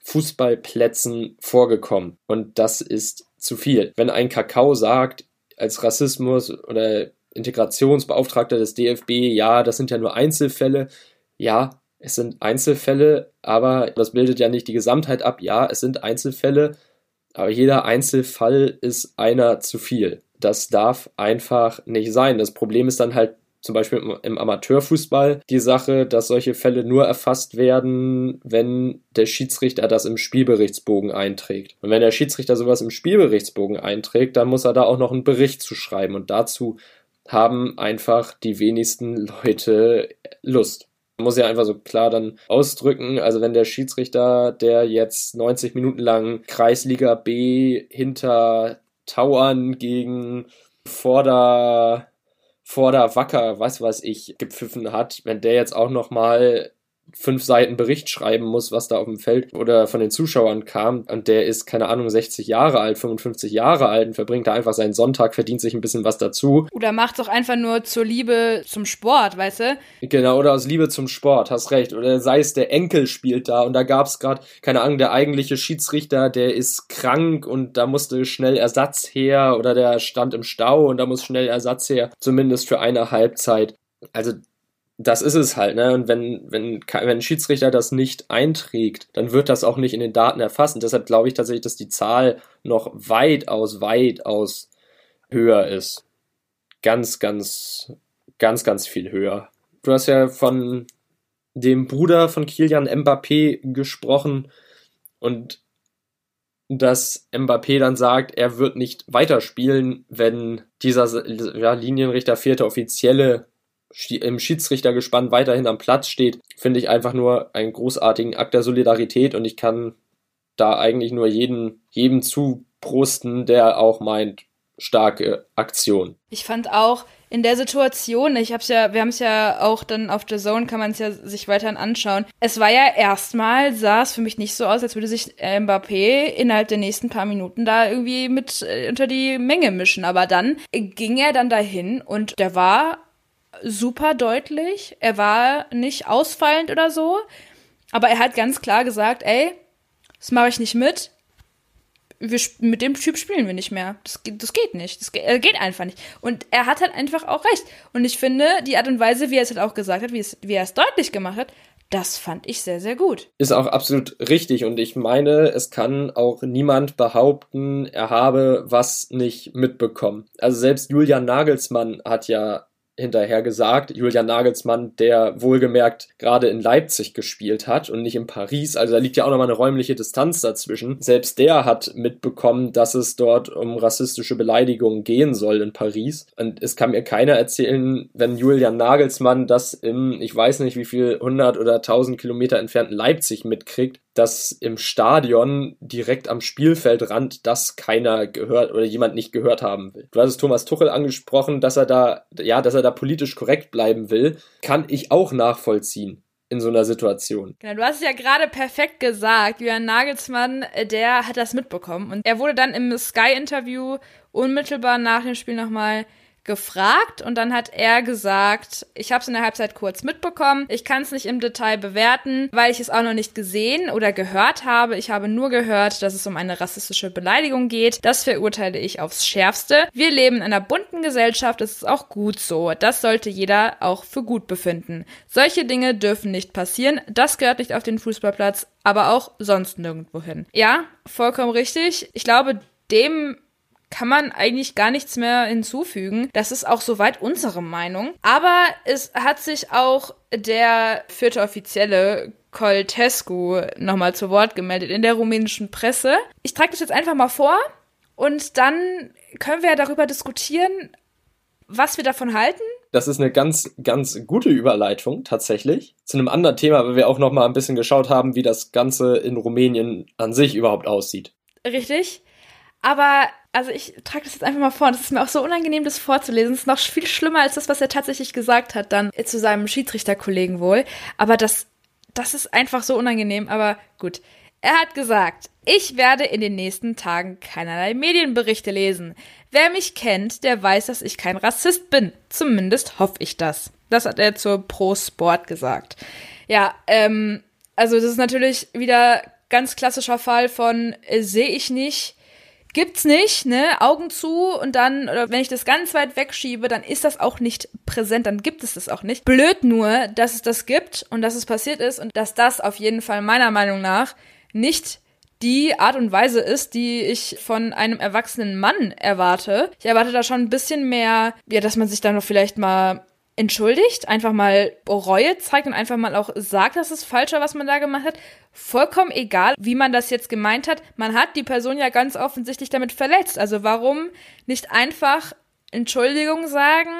Fußballplätzen vorgekommen. Und das ist zu viel. Wenn ein Kakao sagt, als Rassismus oder Integrationsbeauftragter des DFB, ja, das sind ja nur Einzelfälle. Ja, es sind Einzelfälle, aber das bildet ja nicht die Gesamtheit ab. Ja, es sind Einzelfälle, aber jeder Einzelfall ist einer zu viel. Das darf einfach nicht sein. Das Problem ist dann halt zum Beispiel im Amateurfußball die Sache, dass solche Fälle nur erfasst werden, wenn der Schiedsrichter das im Spielberichtsbogen einträgt. Und wenn der Schiedsrichter sowas im Spielberichtsbogen einträgt, dann muss er da auch noch einen Bericht zu schreiben. Und dazu haben einfach die wenigsten Leute Lust. Man muss ja einfach so klar dann ausdrücken. Also wenn der Schiedsrichter, der jetzt 90 Minuten lang Kreisliga B hinter Tauern gegen Vorder Vorder Wacker, was weiß ich, gepfiffen hat, wenn der jetzt auch noch mal fünf Seiten Bericht schreiben muss, was da auf dem Feld oder von den Zuschauern kam. Und der ist, keine Ahnung, 60 Jahre alt, 55 Jahre alt und verbringt da einfach seinen Sonntag, verdient sich ein bisschen was dazu. Oder macht es auch einfach nur zur Liebe zum Sport, weißt du? Genau, oder aus Liebe zum Sport, hast recht. Oder sei es der Enkel spielt da und da gab es gerade, keine Ahnung, der eigentliche Schiedsrichter, der ist krank und da musste schnell Ersatz her oder der stand im Stau und da muss schnell Ersatz her, zumindest für eine Halbzeit. Also das ist es halt, ne? Und wenn, wenn, wenn ein Schiedsrichter das nicht einträgt, dann wird das auch nicht in den Daten erfasst. Und deshalb glaube ich tatsächlich, dass die Zahl noch weitaus, weitaus höher ist. Ganz, ganz, ganz, ganz viel höher. Du hast ja von dem Bruder von Kilian Mbappé gesprochen und dass Mbappé dann sagt, er wird nicht weiterspielen, wenn dieser ja, Linienrichter vierte Offizielle im Schiedsrichtergespann weiterhin am Platz steht, finde ich einfach nur einen großartigen Akt der Solidarität und ich kann da eigentlich nur jeden, jedem zubrusten, der auch meint, starke Aktion. Ich fand auch in der Situation, ich hab's ja, wir haben es ja auch dann auf The Zone, kann man es ja sich weiterhin anschauen. Es war ja erstmal, sah es für mich nicht so aus, als würde sich Mbappé innerhalb der nächsten paar Minuten da irgendwie mit äh, unter die Menge mischen. Aber dann ging er dann dahin und der war super deutlich. Er war nicht ausfallend oder so. Aber er hat ganz klar gesagt, ey, das mache ich nicht mit. Wir, mit dem Typ spielen wir nicht mehr. Das, das geht nicht. Das geht, äh, geht, einfach nicht. Und er hat halt einfach auch recht. Und ich finde, die Art und Weise, wie er es halt auch gesagt hat, wie, es, wie er es deutlich gemacht hat, das fand ich sehr, sehr gut. Ist auch absolut richtig. Und ich meine, es kann auch niemand behaupten, er habe was nicht mitbekommen. Also selbst Julian Nagelsmann hat ja hinterher gesagt. Julian Nagelsmann, der wohlgemerkt gerade in Leipzig gespielt hat und nicht in Paris. Also da liegt ja auch nochmal eine räumliche Distanz dazwischen. Selbst der hat mitbekommen, dass es dort um rassistische Beleidigungen gehen soll in Paris. Und es kann mir keiner erzählen, wenn Julian Nagelsmann das im, ich weiß nicht wie viel, 100 oder 1000 Kilometer entfernten Leipzig mitkriegt, dass im Stadion direkt am Spielfeldrand das keiner gehört oder jemand nicht gehört haben will. Du hast es Thomas Tuchel angesprochen, dass er da, ja, dass er da politisch korrekt bleiben will, kann ich auch nachvollziehen in so einer Situation. Genau, du hast es ja gerade perfekt gesagt. Julian Nagelsmann, äh, der hat das mitbekommen und er wurde dann im Sky-Interview unmittelbar nach dem Spiel nochmal gefragt und dann hat er gesagt, ich habe es in der Halbzeit kurz mitbekommen, ich kann es nicht im Detail bewerten, weil ich es auch noch nicht gesehen oder gehört habe. Ich habe nur gehört, dass es um eine rassistische Beleidigung geht. Das verurteile ich aufs Schärfste. Wir leben in einer bunten Gesellschaft, das ist auch gut so. Das sollte jeder auch für gut befinden. Solche Dinge dürfen nicht passieren. Das gehört nicht auf den Fußballplatz, aber auch sonst nirgendwo hin. Ja, vollkommen richtig. Ich glaube, dem kann man eigentlich gar nichts mehr hinzufügen. Das ist auch soweit unsere Meinung. Aber es hat sich auch der vierte Offizielle Coltescu nochmal zu Wort gemeldet in der rumänischen Presse. Ich trage das jetzt einfach mal vor und dann können wir ja darüber diskutieren, was wir davon halten. Das ist eine ganz, ganz gute Überleitung tatsächlich zu einem anderen Thema, weil wir auch noch mal ein bisschen geschaut haben, wie das Ganze in Rumänien an sich überhaupt aussieht. Richtig. Aber also ich trage das jetzt einfach mal vor. Und es ist mir auch so unangenehm, das vorzulesen. Es ist noch viel schlimmer als das, was er tatsächlich gesagt hat, dann zu seinem Schiedsrichterkollegen wohl. Aber das, das ist einfach so unangenehm. Aber gut. Er hat gesagt, ich werde in den nächsten Tagen keinerlei Medienberichte lesen. Wer mich kennt, der weiß, dass ich kein Rassist bin. Zumindest hoffe ich das. Das hat er zur Pro Sport gesagt. Ja, ähm, also das ist natürlich wieder ganz klassischer Fall von äh, sehe ich nicht gibt's nicht, ne? Augen zu und dann, oder wenn ich das ganz weit wegschiebe, dann ist das auch nicht präsent, dann gibt es das auch nicht. Blöd nur, dass es das gibt und dass es passiert ist und dass das auf jeden Fall meiner Meinung nach nicht die Art und Weise ist, die ich von einem erwachsenen Mann erwarte. Ich erwarte da schon ein bisschen mehr, ja, dass man sich da noch vielleicht mal entschuldigt, einfach mal Reue zeigt und einfach mal auch sagt, dass es falsch war, was man da gemacht hat. Vollkommen egal, wie man das jetzt gemeint hat. Man hat die Person ja ganz offensichtlich damit verletzt. Also warum nicht einfach Entschuldigung sagen,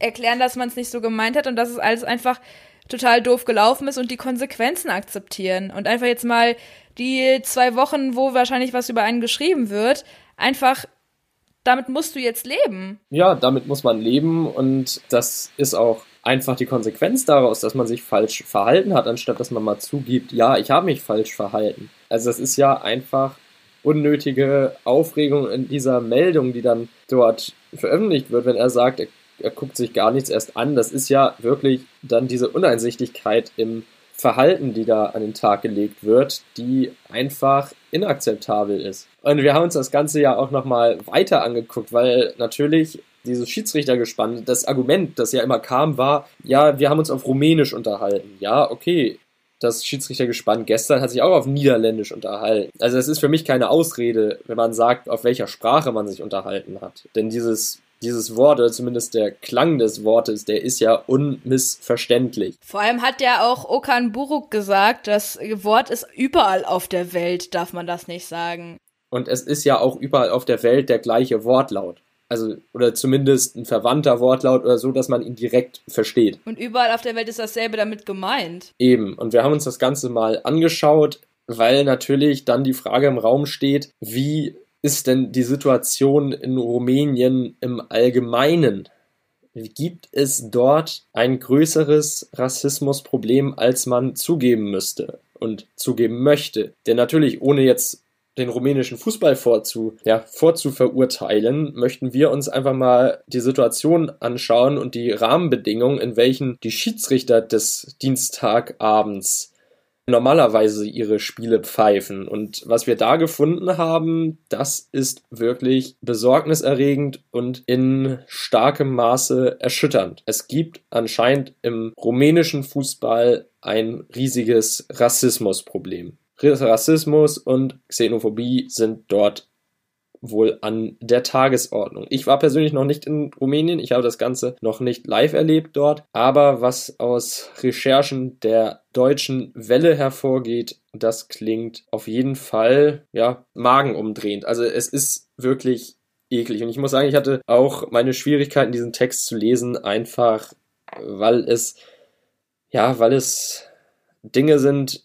erklären, dass man es nicht so gemeint hat und dass es alles einfach total doof gelaufen ist und die Konsequenzen akzeptieren und einfach jetzt mal die zwei Wochen, wo wahrscheinlich was über einen geschrieben wird, einfach damit musst du jetzt leben. Ja, damit muss man leben und das ist auch einfach die Konsequenz daraus, dass man sich falsch verhalten hat, anstatt dass man mal zugibt, ja, ich habe mich falsch verhalten. Also das ist ja einfach unnötige Aufregung in dieser Meldung, die dann dort veröffentlicht wird, wenn er sagt, er, er guckt sich gar nichts erst an. Das ist ja wirklich dann diese Uneinsichtigkeit im Verhalten, die da an den Tag gelegt wird, die einfach inakzeptabel ist. Und wir haben uns das Ganze ja auch nochmal weiter angeguckt, weil natürlich dieses Schiedsrichtergespann, das Argument, das ja immer kam, war, ja, wir haben uns auf Rumänisch unterhalten. Ja, okay. Das Schiedsrichtergespann gestern hat sich auch auf Niederländisch unterhalten. Also es ist für mich keine Ausrede, wenn man sagt, auf welcher Sprache man sich unterhalten hat. Denn dieses dieses Wort, oder zumindest der Klang des Wortes, der ist ja unmissverständlich. Vor allem hat ja auch Okan Buruk gesagt, das Wort ist überall auf der Welt, darf man das nicht sagen. Und es ist ja auch überall auf der Welt der gleiche Wortlaut. Also, oder zumindest ein verwandter Wortlaut oder so, dass man ihn direkt versteht. Und überall auf der Welt ist dasselbe damit gemeint. Eben. Und wir haben uns das Ganze mal angeschaut, weil natürlich dann die Frage im Raum steht, wie ist denn die Situation in Rumänien im Allgemeinen? Gibt es dort ein größeres Rassismusproblem, als man zugeben müsste und zugeben möchte? Denn natürlich, ohne jetzt den rumänischen Fußball vorzu, ja, vorzuverurteilen, möchten wir uns einfach mal die Situation anschauen und die Rahmenbedingungen, in welchen die Schiedsrichter des Dienstagabends normalerweise ihre Spiele pfeifen. Und was wir da gefunden haben, das ist wirklich besorgniserregend und in starkem Maße erschütternd. Es gibt anscheinend im rumänischen Fußball ein riesiges Rassismusproblem. Rassismus und Xenophobie sind dort wohl an der Tagesordnung. Ich war persönlich noch nicht in Rumänien, ich habe das Ganze noch nicht live erlebt dort, aber was aus Recherchen der deutschen Welle hervorgeht, das klingt auf jeden Fall ja magenumdrehend. Also es ist wirklich eklig und ich muss sagen, ich hatte auch meine Schwierigkeiten diesen Text zu lesen, einfach weil es ja, weil es Dinge sind,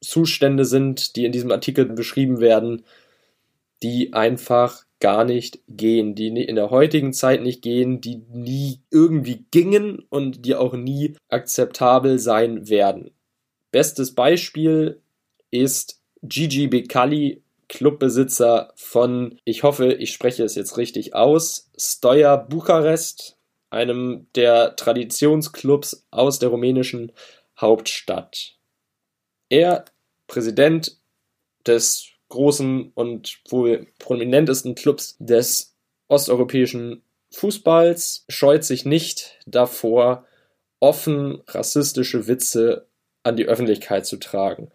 Zustände sind, die in diesem Artikel beschrieben werden, die einfach gar nicht gehen, die in der heutigen Zeit nicht gehen, die nie irgendwie gingen und die auch nie akzeptabel sein werden. Bestes Beispiel ist Gigi Becali, Clubbesitzer von, ich hoffe, ich spreche es jetzt richtig aus, Stoja Bukarest, einem der Traditionsclubs aus der rumänischen Hauptstadt. Er, Präsident des großen und wohl prominentesten Clubs des osteuropäischen Fußballs, scheut sich nicht davor, offen rassistische Witze an die Öffentlichkeit zu tragen.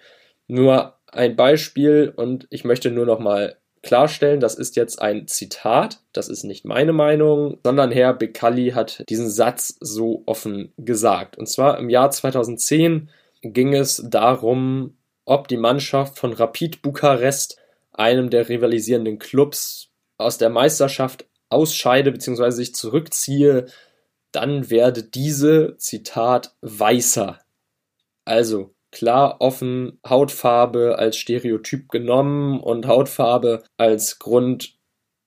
Nur ein Beispiel und ich möchte nur noch mal klarstellen, das ist jetzt ein Zitat, das ist nicht meine Meinung, sondern Herr Becali hat diesen Satz so offen gesagt. Und zwar im Jahr 2010 ging es darum, ob die Mannschaft von Rapid Bukarest, einem der rivalisierenden Clubs, aus der Meisterschaft ausscheide bzw. sich zurückziehe, dann werde diese, Zitat, weißer. Also klar offen Hautfarbe als Stereotyp genommen und Hautfarbe als Grund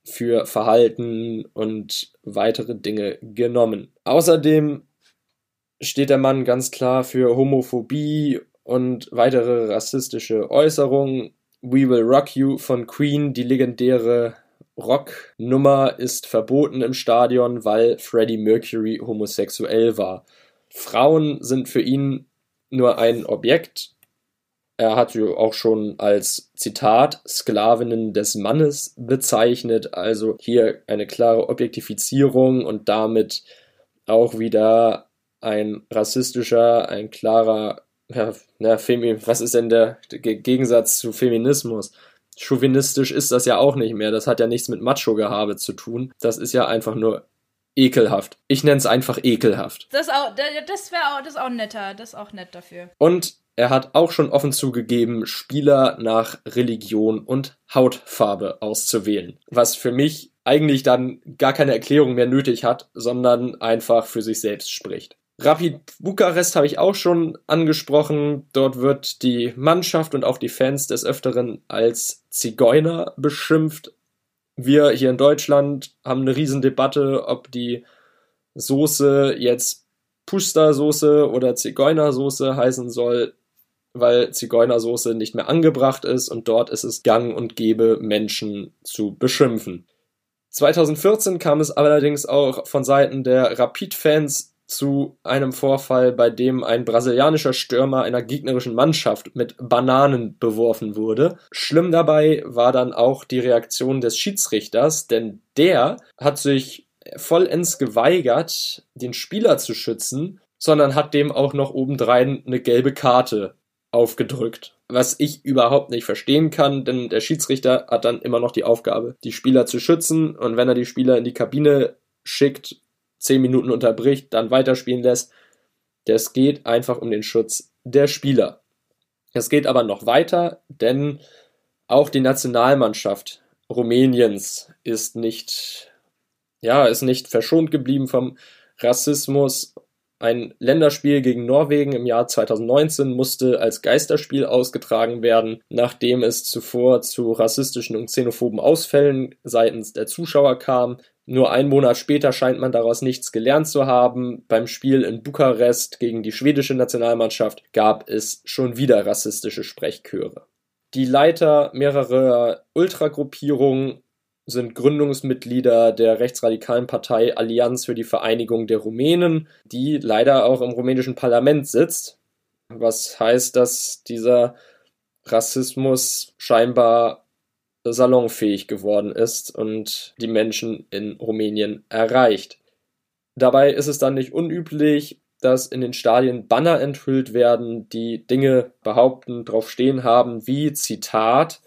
für Verhalten und weitere Dinge genommen. Außerdem steht der Mann ganz klar für Homophobie und weitere rassistische Äußerungen. We Will Rock You von Queen, die legendäre Rocknummer, ist verboten im Stadion, weil Freddie Mercury homosexuell war. Frauen sind für ihn nur ein Objekt. Er hat sie auch schon als Zitat Sklavinnen des Mannes bezeichnet, also hier eine klare Objektifizierung und damit auch wieder ein rassistischer, ein klarer, ja, na, was ist denn der Gegensatz zu Feminismus? Chauvinistisch ist das ja auch nicht mehr. Das hat ja nichts mit Macho-Gehabe zu tun. Das ist ja einfach nur ekelhaft. Ich nenne es einfach ekelhaft. Das, auch, das wäre auch, das auch netter. Das ist auch nett dafür. Und er hat auch schon offen zugegeben, Spieler nach Religion und Hautfarbe auszuwählen. Was für mich eigentlich dann gar keine Erklärung mehr nötig hat, sondern einfach für sich selbst spricht. Rapid Bukarest habe ich auch schon angesprochen. Dort wird die Mannschaft und auch die Fans des Öfteren als Zigeuner beschimpft. Wir hier in Deutschland haben eine Riesendebatte, ob die Soße jetzt Pusta-Soße oder Zigeunersoße heißen soll, weil Zigeunersoße nicht mehr angebracht ist und dort ist es gang und gäbe, Menschen zu beschimpfen. 2014 kam es allerdings auch von Seiten der Rapid-Fans zu einem Vorfall, bei dem ein brasilianischer Stürmer einer gegnerischen Mannschaft mit Bananen beworfen wurde. Schlimm dabei war dann auch die Reaktion des Schiedsrichters, denn der hat sich vollends geweigert, den Spieler zu schützen, sondern hat dem auch noch obendrein eine gelbe Karte aufgedrückt. Was ich überhaupt nicht verstehen kann, denn der Schiedsrichter hat dann immer noch die Aufgabe, die Spieler zu schützen und wenn er die Spieler in die Kabine schickt, zehn Minuten unterbricht, dann weiterspielen lässt. Das geht einfach um den Schutz der Spieler. Es geht aber noch weiter, denn auch die Nationalmannschaft Rumäniens ist nicht, ja, ist nicht verschont geblieben vom Rassismus. Ein Länderspiel gegen Norwegen im Jahr 2019 musste als Geisterspiel ausgetragen werden, nachdem es zuvor zu rassistischen und xenophoben Ausfällen seitens der Zuschauer kam. Nur einen Monat später scheint man daraus nichts gelernt zu haben. Beim Spiel in Bukarest gegen die schwedische Nationalmannschaft gab es schon wieder rassistische Sprechchöre. Die Leiter mehrerer Ultragruppierungen sind Gründungsmitglieder der rechtsradikalen Partei Allianz für die Vereinigung der Rumänen, die leider auch im rumänischen Parlament sitzt, was heißt, dass dieser Rassismus scheinbar salonfähig geworden ist und die Menschen in Rumänien erreicht. Dabei ist es dann nicht unüblich, dass in den Stadien Banner enthüllt werden, die Dinge behaupten, drauf stehen haben, wie Zitat,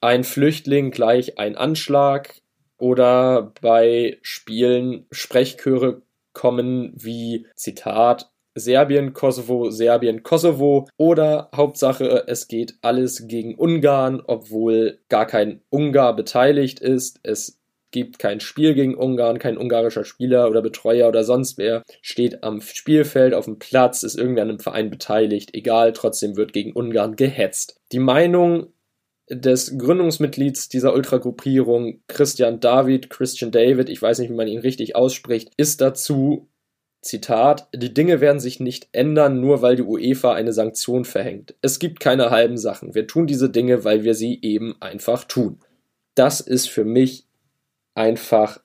ein Flüchtling gleich ein Anschlag oder bei Spielen Sprechchöre kommen wie Zitat, Serbien, Kosovo, Serbien, Kosovo oder Hauptsache es geht alles gegen Ungarn, obwohl gar kein Ungar beteiligt ist. Es gibt kein Spiel gegen Ungarn, kein ungarischer Spieler oder Betreuer oder sonst wer steht am Spielfeld, auf dem Platz, ist irgendwie an einem Verein beteiligt, egal, trotzdem wird gegen Ungarn gehetzt. Die Meinung des Gründungsmitglieds dieser Ultragruppierung, Christian David, Christian David, ich weiß nicht, wie man ihn richtig ausspricht, ist dazu, Zitat, die Dinge werden sich nicht ändern, nur weil die UEFA eine Sanktion verhängt. Es gibt keine halben Sachen. Wir tun diese Dinge, weil wir sie eben einfach tun. Das ist für mich einfach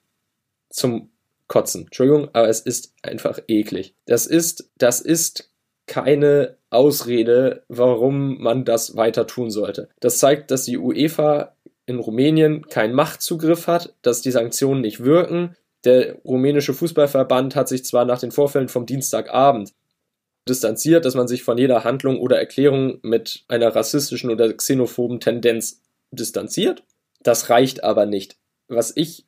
zum Kotzen. Entschuldigung, aber es ist einfach eklig. Das ist, das ist keine Ausrede, warum man das weiter tun sollte. Das zeigt, dass die UEFA in Rumänien keinen Machtzugriff hat, dass die Sanktionen nicht wirken, der rumänische Fußballverband hat sich zwar nach den Vorfällen vom Dienstagabend distanziert, dass man sich von jeder Handlung oder Erklärung mit einer rassistischen oder xenophoben Tendenz distanziert. Das reicht aber nicht. Was ich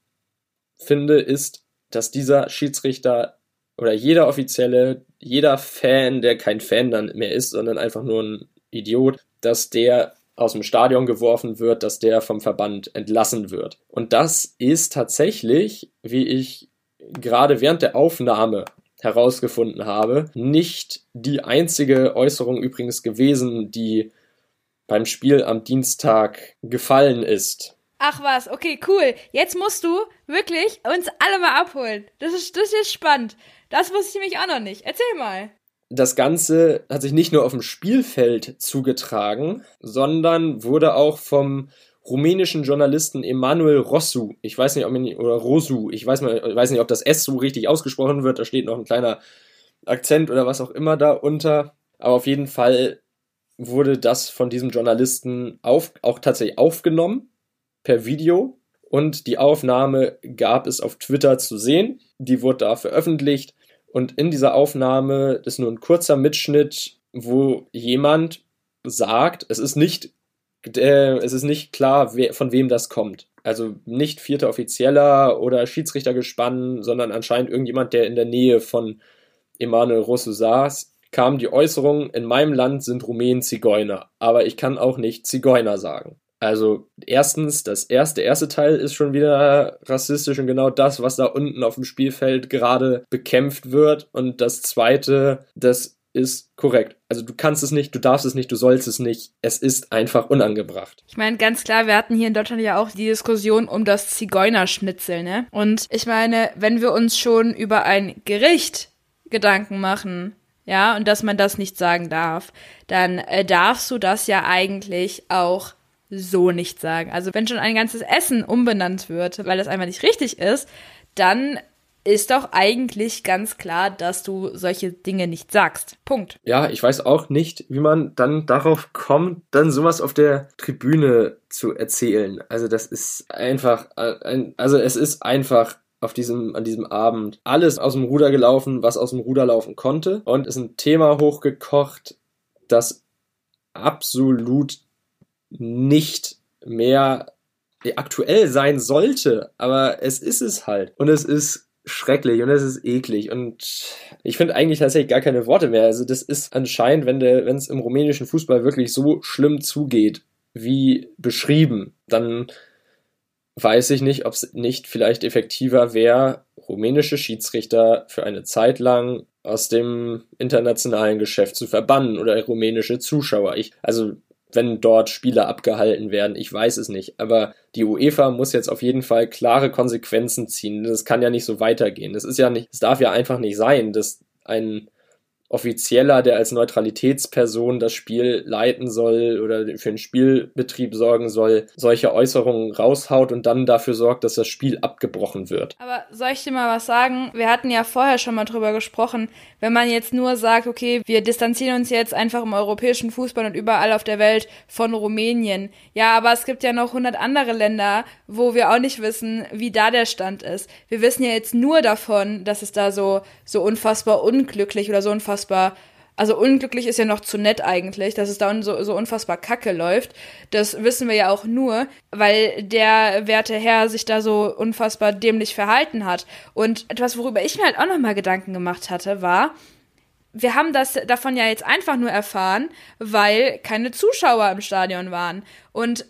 finde, ist, dass dieser Schiedsrichter oder jeder Offizielle, jeder Fan, der kein Fan dann mehr ist, sondern einfach nur ein Idiot, dass der aus dem Stadion geworfen wird, dass der vom Verband entlassen wird. Und das ist tatsächlich, wie ich gerade während der Aufnahme herausgefunden habe, nicht die einzige Äußerung übrigens gewesen, die beim Spiel am Dienstag gefallen ist. Ach was, okay, cool. Jetzt musst du wirklich uns alle mal abholen. Das ist, das ist spannend. Das wusste ich nämlich auch noch nicht. Erzähl mal das Ganze hat sich nicht nur auf dem Spielfeld zugetragen, sondern wurde auch vom rumänischen Journalisten Emanuel Rossu, ich weiß nicht, ob ihn, oder Rosu, ich weiß, mal, ich weiß nicht, ob das S so richtig ausgesprochen wird, da steht noch ein kleiner Akzent oder was auch immer da unter, aber auf jeden Fall wurde das von diesem Journalisten auf, auch tatsächlich aufgenommen per Video und die Aufnahme gab es auf Twitter zu sehen. Die wurde da veröffentlicht und in dieser Aufnahme ist nur ein kurzer Mitschnitt, wo jemand sagt, es ist nicht, äh, es ist nicht klar, wer, von wem das kommt. Also nicht vierter Offizieller oder Schiedsrichtergespann, sondern anscheinend irgendjemand, der in der Nähe von Emanuel Rosso saß, kam die Äußerung, in meinem Land sind Rumänen Zigeuner, aber ich kann auch nicht Zigeuner sagen. Also erstens, das erste, erste Teil ist schon wieder rassistisch und genau das, was da unten auf dem Spielfeld gerade bekämpft wird. Und das zweite, das ist korrekt. Also du kannst es nicht, du darfst es nicht, du sollst es nicht. Es ist einfach unangebracht. Ich meine, ganz klar, wir hatten hier in Deutschland ja auch die Diskussion um das Zigeunerschnitzel, ne? Und ich meine, wenn wir uns schon über ein Gericht Gedanken machen, ja, und dass man das nicht sagen darf, dann äh, darfst du das ja eigentlich auch so nicht sagen. Also wenn schon ein ganzes Essen umbenannt wird, weil das einfach nicht richtig ist, dann ist doch eigentlich ganz klar, dass du solche Dinge nicht sagst. Punkt. Ja, ich weiß auch nicht, wie man dann darauf kommt, dann sowas auf der Tribüne zu erzählen. Also das ist einfach, also es ist einfach auf diesem, an diesem Abend alles aus dem Ruder gelaufen, was aus dem Ruder laufen konnte. Und ist ein Thema hochgekocht, das absolut nicht mehr aktuell sein sollte, aber es ist es halt. Und es ist schrecklich und es ist eklig und ich finde eigentlich tatsächlich gar keine Worte mehr. Also das ist anscheinend, wenn es im rumänischen Fußball wirklich so schlimm zugeht, wie beschrieben, dann weiß ich nicht, ob es nicht vielleicht effektiver wäre, rumänische Schiedsrichter für eine Zeit lang aus dem internationalen Geschäft zu verbannen oder rumänische Zuschauer. Ich, also wenn dort Spiele abgehalten werden. Ich weiß es nicht. Aber die UEFA muss jetzt auf jeden Fall klare Konsequenzen ziehen. Das kann ja nicht so weitergehen. Das ist ja nicht, es darf ja einfach nicht sein, dass ein Offizieller, der als Neutralitätsperson das Spiel leiten soll oder für den Spielbetrieb sorgen soll, solche Äußerungen raushaut und dann dafür sorgt, dass das Spiel abgebrochen wird. Aber soll ich dir mal was sagen? Wir hatten ja vorher schon mal drüber gesprochen, wenn man jetzt nur sagt, okay, wir distanzieren uns jetzt einfach im europäischen Fußball und überall auf der Welt von Rumänien. Ja, aber es gibt ja noch hundert andere Länder, wo wir auch nicht wissen, wie da der Stand ist. Wir wissen ja jetzt nur davon, dass es da so, so unfassbar unglücklich oder so unfassbar also unglücklich ist ja noch zu nett eigentlich, dass es da so, so unfassbar kacke läuft. Das wissen wir ja auch nur, weil der werte Herr sich da so unfassbar dämlich verhalten hat. Und etwas, worüber ich mir halt auch nochmal Gedanken gemacht hatte, war, wir haben das davon ja jetzt einfach nur erfahren, weil keine Zuschauer im Stadion waren. Und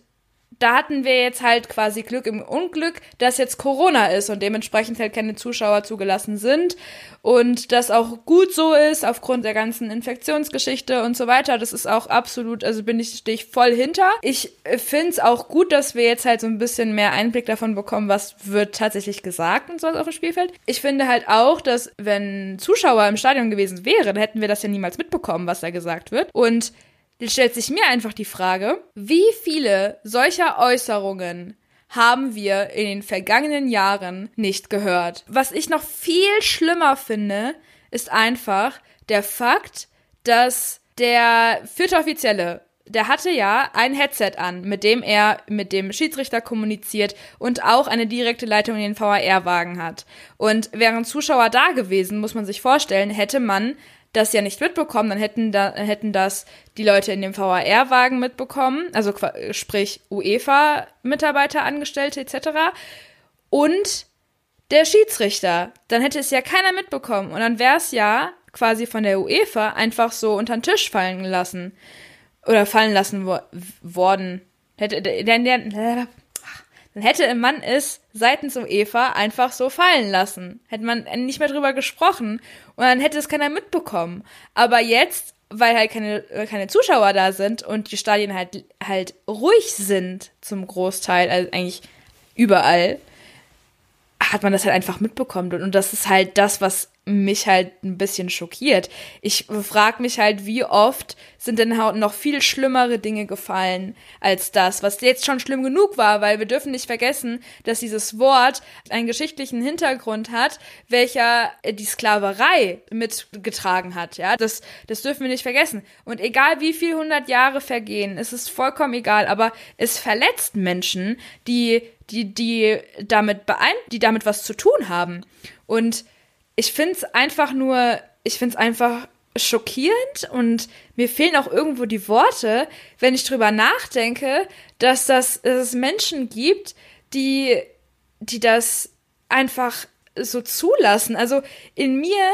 da hatten wir jetzt halt quasi Glück im Unglück, dass jetzt Corona ist und dementsprechend halt keine Zuschauer zugelassen sind und das auch gut so ist aufgrund der ganzen Infektionsgeschichte und so weiter. Das ist auch absolut, also bin ich, stehe ich voll hinter. Ich finde es auch gut, dass wir jetzt halt so ein bisschen mehr Einblick davon bekommen, was wird tatsächlich gesagt und so auf dem Spielfeld. Ich finde halt auch, dass wenn Zuschauer im Stadion gewesen wären, hätten wir das ja niemals mitbekommen, was da gesagt wird. Und Jetzt stellt sich mir einfach die Frage, wie viele solcher Äußerungen haben wir in den vergangenen Jahren nicht gehört. Was ich noch viel schlimmer finde, ist einfach der Fakt, dass der vierte Offizielle, der hatte ja ein Headset an, mit dem er mit dem Schiedsrichter kommuniziert und auch eine direkte Leitung in den VAR-Wagen hat. Und wären Zuschauer da gewesen, muss man sich vorstellen, hätte man das ja nicht mitbekommen, dann hätten, da, hätten das die Leute in dem VAR-Wagen mitbekommen, also sprich UEFA-Mitarbeiter, Angestellte etc. Und der Schiedsrichter, dann hätte es ja keiner mitbekommen und dann wäre es ja quasi von der UEFA einfach so unter den Tisch fallen lassen oder fallen lassen wo worden. Hätte, der, der, dann hätte man es seitens UEFA einfach so fallen lassen. Hätte man nicht mehr drüber gesprochen und dann hätte es keiner mitbekommen. Aber jetzt, weil halt keine, keine Zuschauer da sind und die Stadien halt, halt ruhig sind zum Großteil, also eigentlich überall, hat man das halt einfach mitbekommen. Und das ist halt das, was mich halt ein bisschen schockiert. Ich frage mich halt, wie oft sind denn noch viel schlimmere Dinge gefallen als das, was jetzt schon schlimm genug war, weil wir dürfen nicht vergessen, dass dieses Wort einen geschichtlichen Hintergrund hat, welcher die Sklaverei mitgetragen hat. Ja, das, das dürfen wir nicht vergessen. Und egal wie viel hundert Jahre vergehen, es ist vollkommen egal, aber es verletzt Menschen, die die, die damit beein die damit was zu tun haben. Und ich finde es einfach nur, ich finde es einfach schockierend und mir fehlen auch irgendwo die Worte, wenn ich drüber nachdenke, dass, das, dass es Menschen gibt, die, die das einfach so zulassen. Also in mir,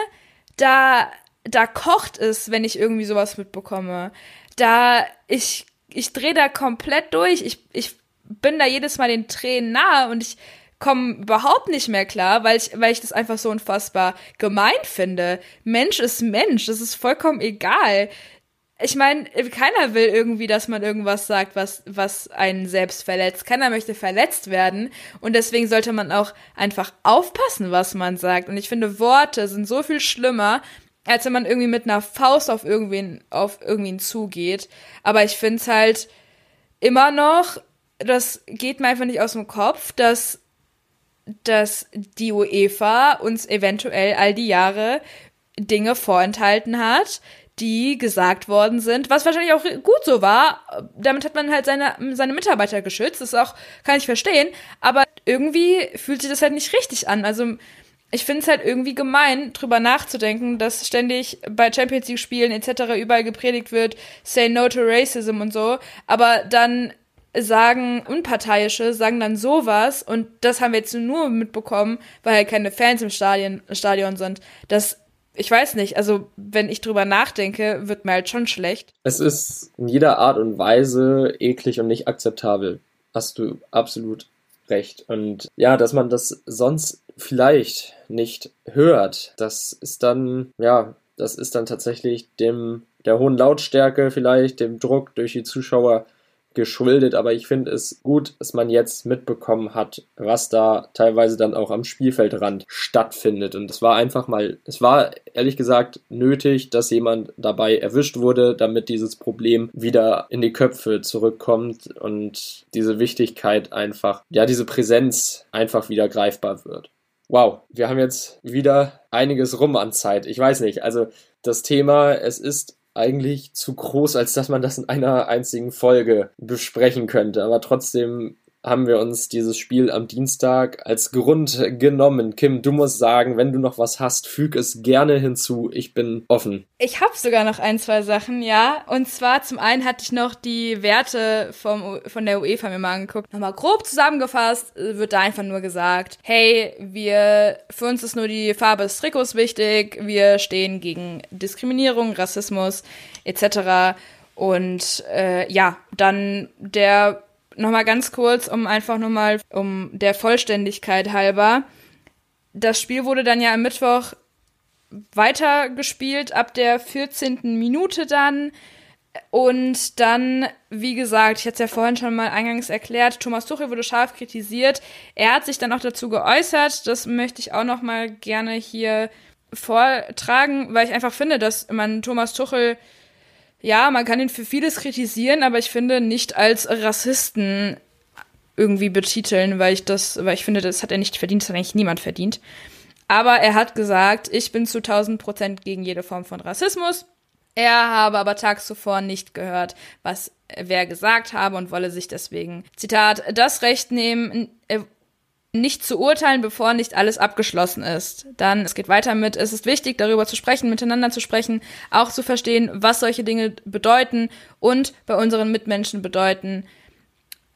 da, da kocht es, wenn ich irgendwie sowas mitbekomme. Da, ich, ich drehe da komplett durch. Ich, ich bin da jedes Mal den Tränen nahe und ich komme überhaupt nicht mehr klar, weil ich, weil ich das einfach so unfassbar gemein finde. Mensch ist Mensch, das ist vollkommen egal. Ich meine, keiner will irgendwie, dass man irgendwas sagt, was, was einen selbst verletzt. Keiner möchte verletzt werden. Und deswegen sollte man auch einfach aufpassen, was man sagt. Und ich finde, Worte sind so viel schlimmer, als wenn man irgendwie mit einer Faust auf irgendwen, auf irgendwen zugeht. Aber ich finde es halt immer noch, das geht mir einfach nicht aus dem Kopf, dass dass die UEFA uns eventuell all die Jahre Dinge vorenthalten hat, die gesagt worden sind, was wahrscheinlich auch gut so war. Damit hat man halt seine, seine Mitarbeiter geschützt. Das auch, kann ich verstehen. Aber irgendwie fühlt sich das halt nicht richtig an. Also, ich finde es halt irgendwie gemein, drüber nachzudenken, dass ständig bei Champions League Spielen etc. überall gepredigt wird, say no to racism und so, aber dann sagen Unparteiische, sagen dann sowas und das haben wir jetzt nur mitbekommen, weil halt keine Fans im Stadion, Stadion sind. Das, ich weiß nicht, also wenn ich drüber nachdenke, wird mir halt schon schlecht. Es ist in jeder Art und Weise eklig und nicht akzeptabel. Hast du absolut recht. Und ja, dass man das sonst vielleicht nicht hört, das ist dann, ja, das ist dann tatsächlich dem, der hohen Lautstärke vielleicht, dem Druck durch die Zuschauer geschuldet, aber ich finde es gut, dass man jetzt mitbekommen hat, was da teilweise dann auch am Spielfeldrand stattfindet. Und es war einfach mal, es war ehrlich gesagt nötig, dass jemand dabei erwischt wurde, damit dieses Problem wieder in die Köpfe zurückkommt und diese Wichtigkeit einfach, ja, diese Präsenz einfach wieder greifbar wird. Wow, wir haben jetzt wieder einiges rum an Zeit. Ich weiß nicht, also das Thema, es ist eigentlich zu groß, als dass man das in einer einzigen Folge besprechen könnte. Aber trotzdem haben wir uns dieses Spiel am Dienstag als Grund genommen. Kim, du musst sagen, wenn du noch was hast, füg es gerne hinzu. Ich bin offen. Ich habe sogar noch ein, zwei Sachen, ja. Und zwar zum einen hatte ich noch die Werte vom, von der UEFA mir mal angeguckt. Nochmal grob zusammengefasst wird da einfach nur gesagt, hey, wir, für uns ist nur die Farbe des Trikots wichtig. Wir stehen gegen Diskriminierung, Rassismus etc. Und äh, ja, dann der nochmal ganz kurz, um einfach nochmal, um der Vollständigkeit halber. Das Spiel wurde dann ja am Mittwoch weitergespielt, ab der 14. Minute dann. Und dann, wie gesagt, ich hatte es ja vorhin schon mal eingangs erklärt, Thomas Tuchel wurde scharf kritisiert. Er hat sich dann auch dazu geäußert. Das möchte ich auch noch mal gerne hier vortragen, weil ich einfach finde, dass man Thomas Tuchel ja, man kann ihn für vieles kritisieren, aber ich finde nicht als Rassisten irgendwie betiteln, weil ich das, weil ich finde, das hat er nicht verdient, das hat eigentlich niemand verdient. Aber er hat gesagt, ich bin zu 1000 Prozent gegen jede Form von Rassismus. Er habe aber tags zuvor nicht gehört, was wer gesagt habe und wolle sich deswegen, Zitat, das Recht nehmen, nicht zu urteilen, bevor nicht alles abgeschlossen ist. Dann, es geht weiter mit, es ist wichtig, darüber zu sprechen, miteinander zu sprechen, auch zu verstehen, was solche Dinge bedeuten und bei unseren Mitmenschen bedeuten,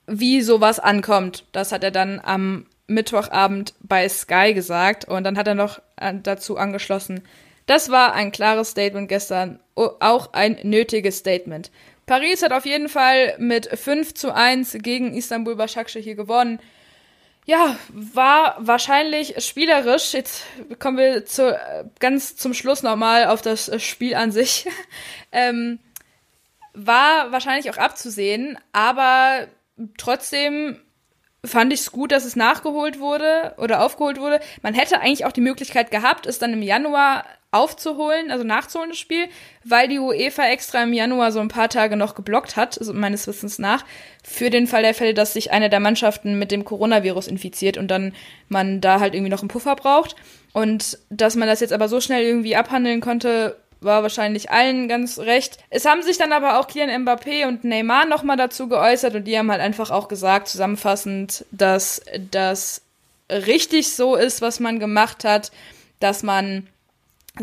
wie sowas ankommt. Das hat er dann am Mittwochabend bei Sky gesagt und dann hat er noch äh, dazu angeschlossen, das war ein klares Statement gestern, auch ein nötiges Statement. Paris hat auf jeden Fall mit 5 zu 1 gegen Istanbul Başakşehir hier gewonnen ja, war wahrscheinlich spielerisch. Jetzt kommen wir zu, ganz zum Schluss nochmal auf das Spiel an sich. ähm, war wahrscheinlich auch abzusehen, aber trotzdem fand ich es gut, dass es nachgeholt wurde oder aufgeholt wurde. Man hätte eigentlich auch die Möglichkeit gehabt, es dann im Januar aufzuholen, also nachzuholen, das Spiel, weil die UEFA extra im Januar so ein paar Tage noch geblockt hat, also meines Wissens nach, für den Fall der Fälle, dass sich eine der Mannschaften mit dem Coronavirus infiziert und dann man da halt irgendwie noch einen Puffer braucht. Und dass man das jetzt aber so schnell irgendwie abhandeln konnte, war wahrscheinlich allen ganz recht. Es haben sich dann aber auch Kylian Mbappé und Neymar nochmal dazu geäußert und die haben halt einfach auch gesagt, zusammenfassend, dass das richtig so ist, was man gemacht hat, dass man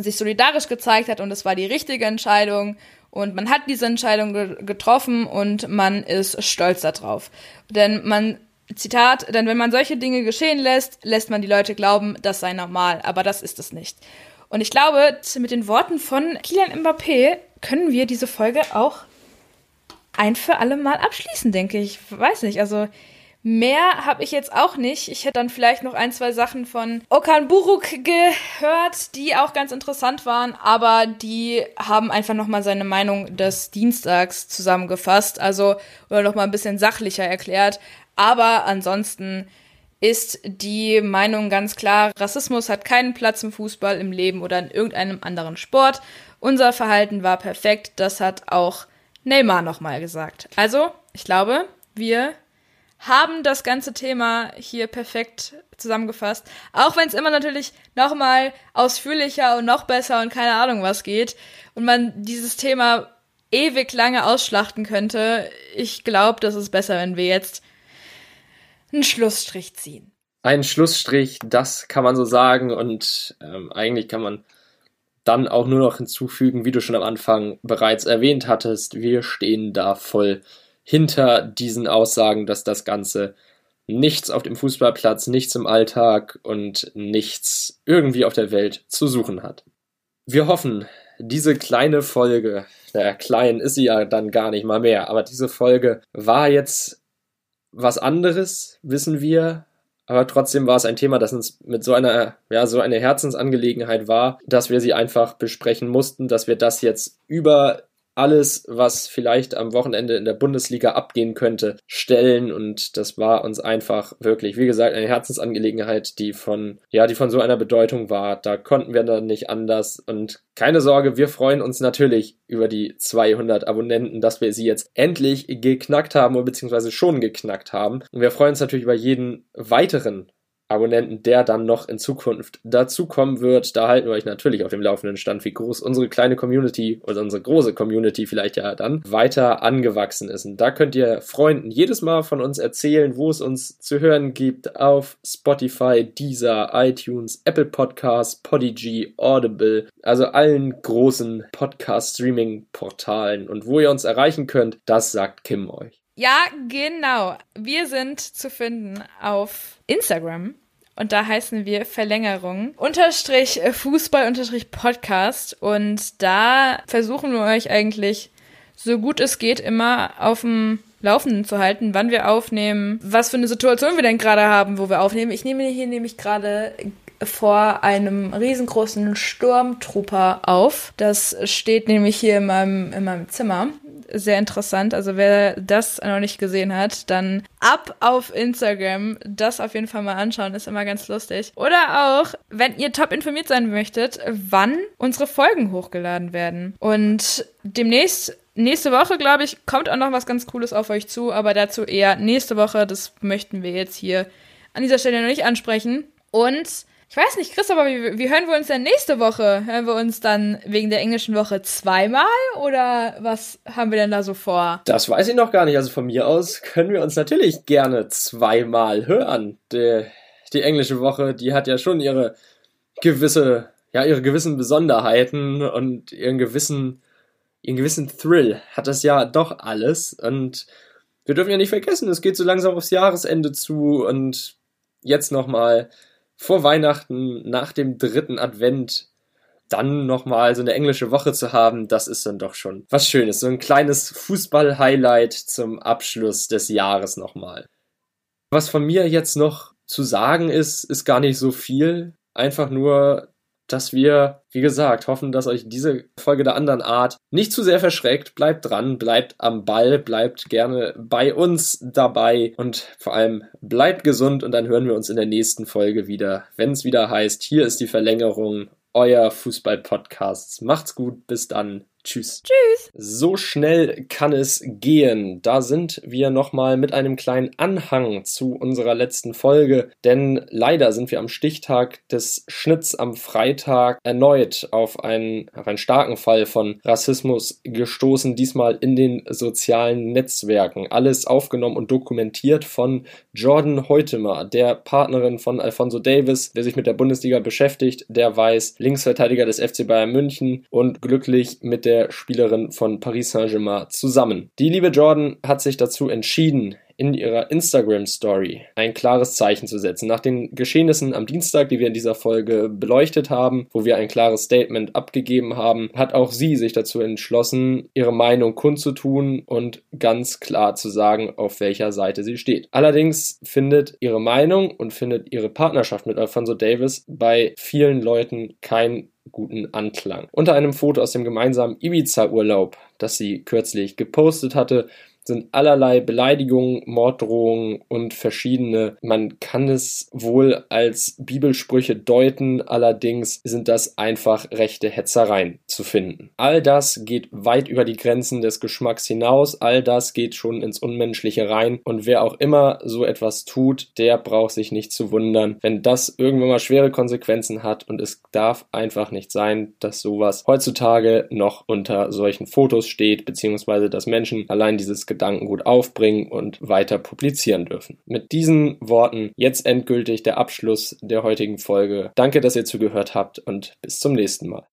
sich solidarisch gezeigt hat und es war die richtige Entscheidung und man hat diese Entscheidung ge getroffen und man ist stolz darauf. Denn man Zitat, denn wenn man solche Dinge geschehen lässt, lässt man die Leute glauben, das sei normal, aber das ist es nicht. Und ich glaube, mit den Worten von Kilian Mbappé können wir diese Folge auch ein für alle Mal abschließen, denke ich. Weiß nicht, also mehr habe ich jetzt auch nicht. Ich hätte dann vielleicht noch ein, zwei Sachen von Okan Buruk gehört, die auch ganz interessant waren, aber die haben einfach nochmal seine Meinung des Dienstags zusammengefasst, also oder nochmal ein bisschen sachlicher erklärt. Aber ansonsten ist die Meinung ganz klar, Rassismus hat keinen Platz im Fußball, im Leben oder in irgendeinem anderen Sport. Unser Verhalten war perfekt, das hat auch Neymar nochmal gesagt. Also, ich glaube, wir haben das ganze Thema hier perfekt zusammengefasst. Auch wenn es immer natürlich nochmal ausführlicher und noch besser und keine Ahnung was geht und man dieses Thema ewig lange ausschlachten könnte. Ich glaube, das ist besser, wenn wir jetzt einen Schlussstrich ziehen. Ein Schlussstrich, das kann man so sagen und ähm, eigentlich kann man dann auch nur noch hinzufügen, wie du schon am Anfang bereits erwähnt hattest, wir stehen da voll hinter diesen Aussagen, dass das Ganze nichts auf dem Fußballplatz, nichts im Alltag und nichts irgendwie auf der Welt zu suchen hat. Wir hoffen, diese kleine Folge, naja, klein ist sie ja dann gar nicht mal mehr, aber diese Folge war jetzt was anderes, wissen wir. Aber trotzdem war es ein Thema, das uns mit so einer, ja, so eine Herzensangelegenheit war, dass wir sie einfach besprechen mussten, dass wir das jetzt über alles, was vielleicht am Wochenende in der Bundesliga abgehen könnte, stellen. Und das war uns einfach wirklich, wie gesagt, eine Herzensangelegenheit, die von, ja, die von so einer Bedeutung war. Da konnten wir dann nicht anders. Und keine Sorge, wir freuen uns natürlich über die 200 Abonnenten, dass wir sie jetzt endlich geknackt haben oder beziehungsweise schon geknackt haben. Und wir freuen uns natürlich über jeden weiteren Abonnenten, der dann noch in Zukunft dazukommen wird. Da halten wir euch natürlich auf dem laufenden Stand, wie groß unsere kleine Community oder unsere große Community vielleicht ja dann weiter angewachsen ist. Und da könnt ihr Freunden jedes Mal von uns erzählen, wo es uns zu hören gibt auf Spotify, Deezer, iTunes, Apple Podcasts, Podigy, Audible, also allen großen Podcast-Streaming-Portalen. Und wo ihr uns erreichen könnt, das sagt Kim euch. Ja, genau. Wir sind zu finden auf Instagram. Und da heißen wir Verlängerung unterstrich Fußball unterstrich Podcast. Und da versuchen wir euch eigentlich so gut es geht immer auf dem Laufenden zu halten, wann wir aufnehmen, was für eine Situation wir denn gerade haben, wo wir aufnehmen. Ich nehme hier nämlich gerade vor einem riesengroßen Sturmtrooper auf. Das steht nämlich hier in meinem, in meinem Zimmer sehr interessant. Also wer das noch nicht gesehen hat, dann ab auf Instagram. Das auf jeden Fall mal anschauen, ist immer ganz lustig. Oder auch, wenn ihr top informiert sein möchtet, wann unsere Folgen hochgeladen werden. Und demnächst Nächste Woche, glaube ich, kommt auch noch was ganz Cooles auf euch zu, aber dazu eher nächste Woche. Das möchten wir jetzt hier an dieser Stelle noch nicht ansprechen. Und ich weiß nicht, Chris, aber wie, wie hören wir uns denn nächste Woche? Hören wir uns dann wegen der englischen Woche zweimal oder was haben wir denn da so vor? Das weiß ich noch gar nicht. Also von mir aus können wir uns natürlich gerne zweimal hören. Die, die englische Woche, die hat ja schon ihre gewisse, ja, ihre gewissen Besonderheiten und ihren gewissen, ihren gewissen Thrill hat das ja doch alles. Und wir dürfen ja nicht vergessen, es geht so langsam aufs Jahresende zu und jetzt nochmal vor Weihnachten, nach dem dritten Advent, dann nochmal so eine englische Woche zu haben, das ist dann doch schon was Schönes. So ein kleines Fußball-Highlight zum Abschluss des Jahres nochmal. Was von mir jetzt noch zu sagen ist, ist gar nicht so viel. Einfach nur, dass wir, wie gesagt, hoffen, dass euch diese Folge der anderen Art nicht zu sehr verschreckt. Bleibt dran, bleibt am Ball, bleibt gerne bei uns dabei und vor allem bleibt gesund und dann hören wir uns in der nächsten Folge wieder, wenn es wieder heißt, hier ist die Verlängerung, euer Fußball-Podcast. Macht's gut, bis dann. Tschüss. Tschüss. So schnell kann es gehen. Da sind wir nochmal mit einem kleinen Anhang zu unserer letzten Folge, denn leider sind wir am Stichtag des Schnitts am Freitag erneut auf einen, auf einen starken Fall von Rassismus gestoßen, diesmal in den sozialen Netzwerken. Alles aufgenommen und dokumentiert von Jordan Heutemer, der Partnerin von Alfonso Davis, der sich mit der Bundesliga beschäftigt, der weiß, Linksverteidiger des FC Bayern München und glücklich mit der der Spielerin von Paris Saint-Germain zusammen. Die liebe Jordan hat sich dazu entschieden, in ihrer Instagram-Story ein klares Zeichen zu setzen. Nach den Geschehnissen am Dienstag, die wir in dieser Folge beleuchtet haben, wo wir ein klares Statement abgegeben haben, hat auch sie sich dazu entschlossen, ihre Meinung kundzutun und ganz klar zu sagen, auf welcher Seite sie steht. Allerdings findet ihre Meinung und findet ihre Partnerschaft mit Alfonso Davis bei vielen Leuten kein guten Anklang. Unter einem Foto aus dem gemeinsamen Ibiza-Urlaub, das sie kürzlich gepostet hatte, sind allerlei Beleidigungen, Morddrohungen und verschiedene. Man kann es wohl als Bibelsprüche deuten, allerdings sind das einfach rechte Hetzereien zu finden. All das geht weit über die Grenzen des Geschmacks hinaus, all das geht schon ins Unmenschliche rein und wer auch immer so etwas tut, der braucht sich nicht zu wundern, wenn das irgendwann mal schwere Konsequenzen hat und es darf einfach nicht sein, dass sowas heutzutage noch unter solchen Fotos steht, beziehungsweise dass Menschen allein dieses Gedankengut aufbringen und weiter publizieren dürfen. Mit diesen Worten jetzt endgültig der Abschluss der heutigen Folge. Danke, dass ihr zugehört habt und bis zum nächsten Mal.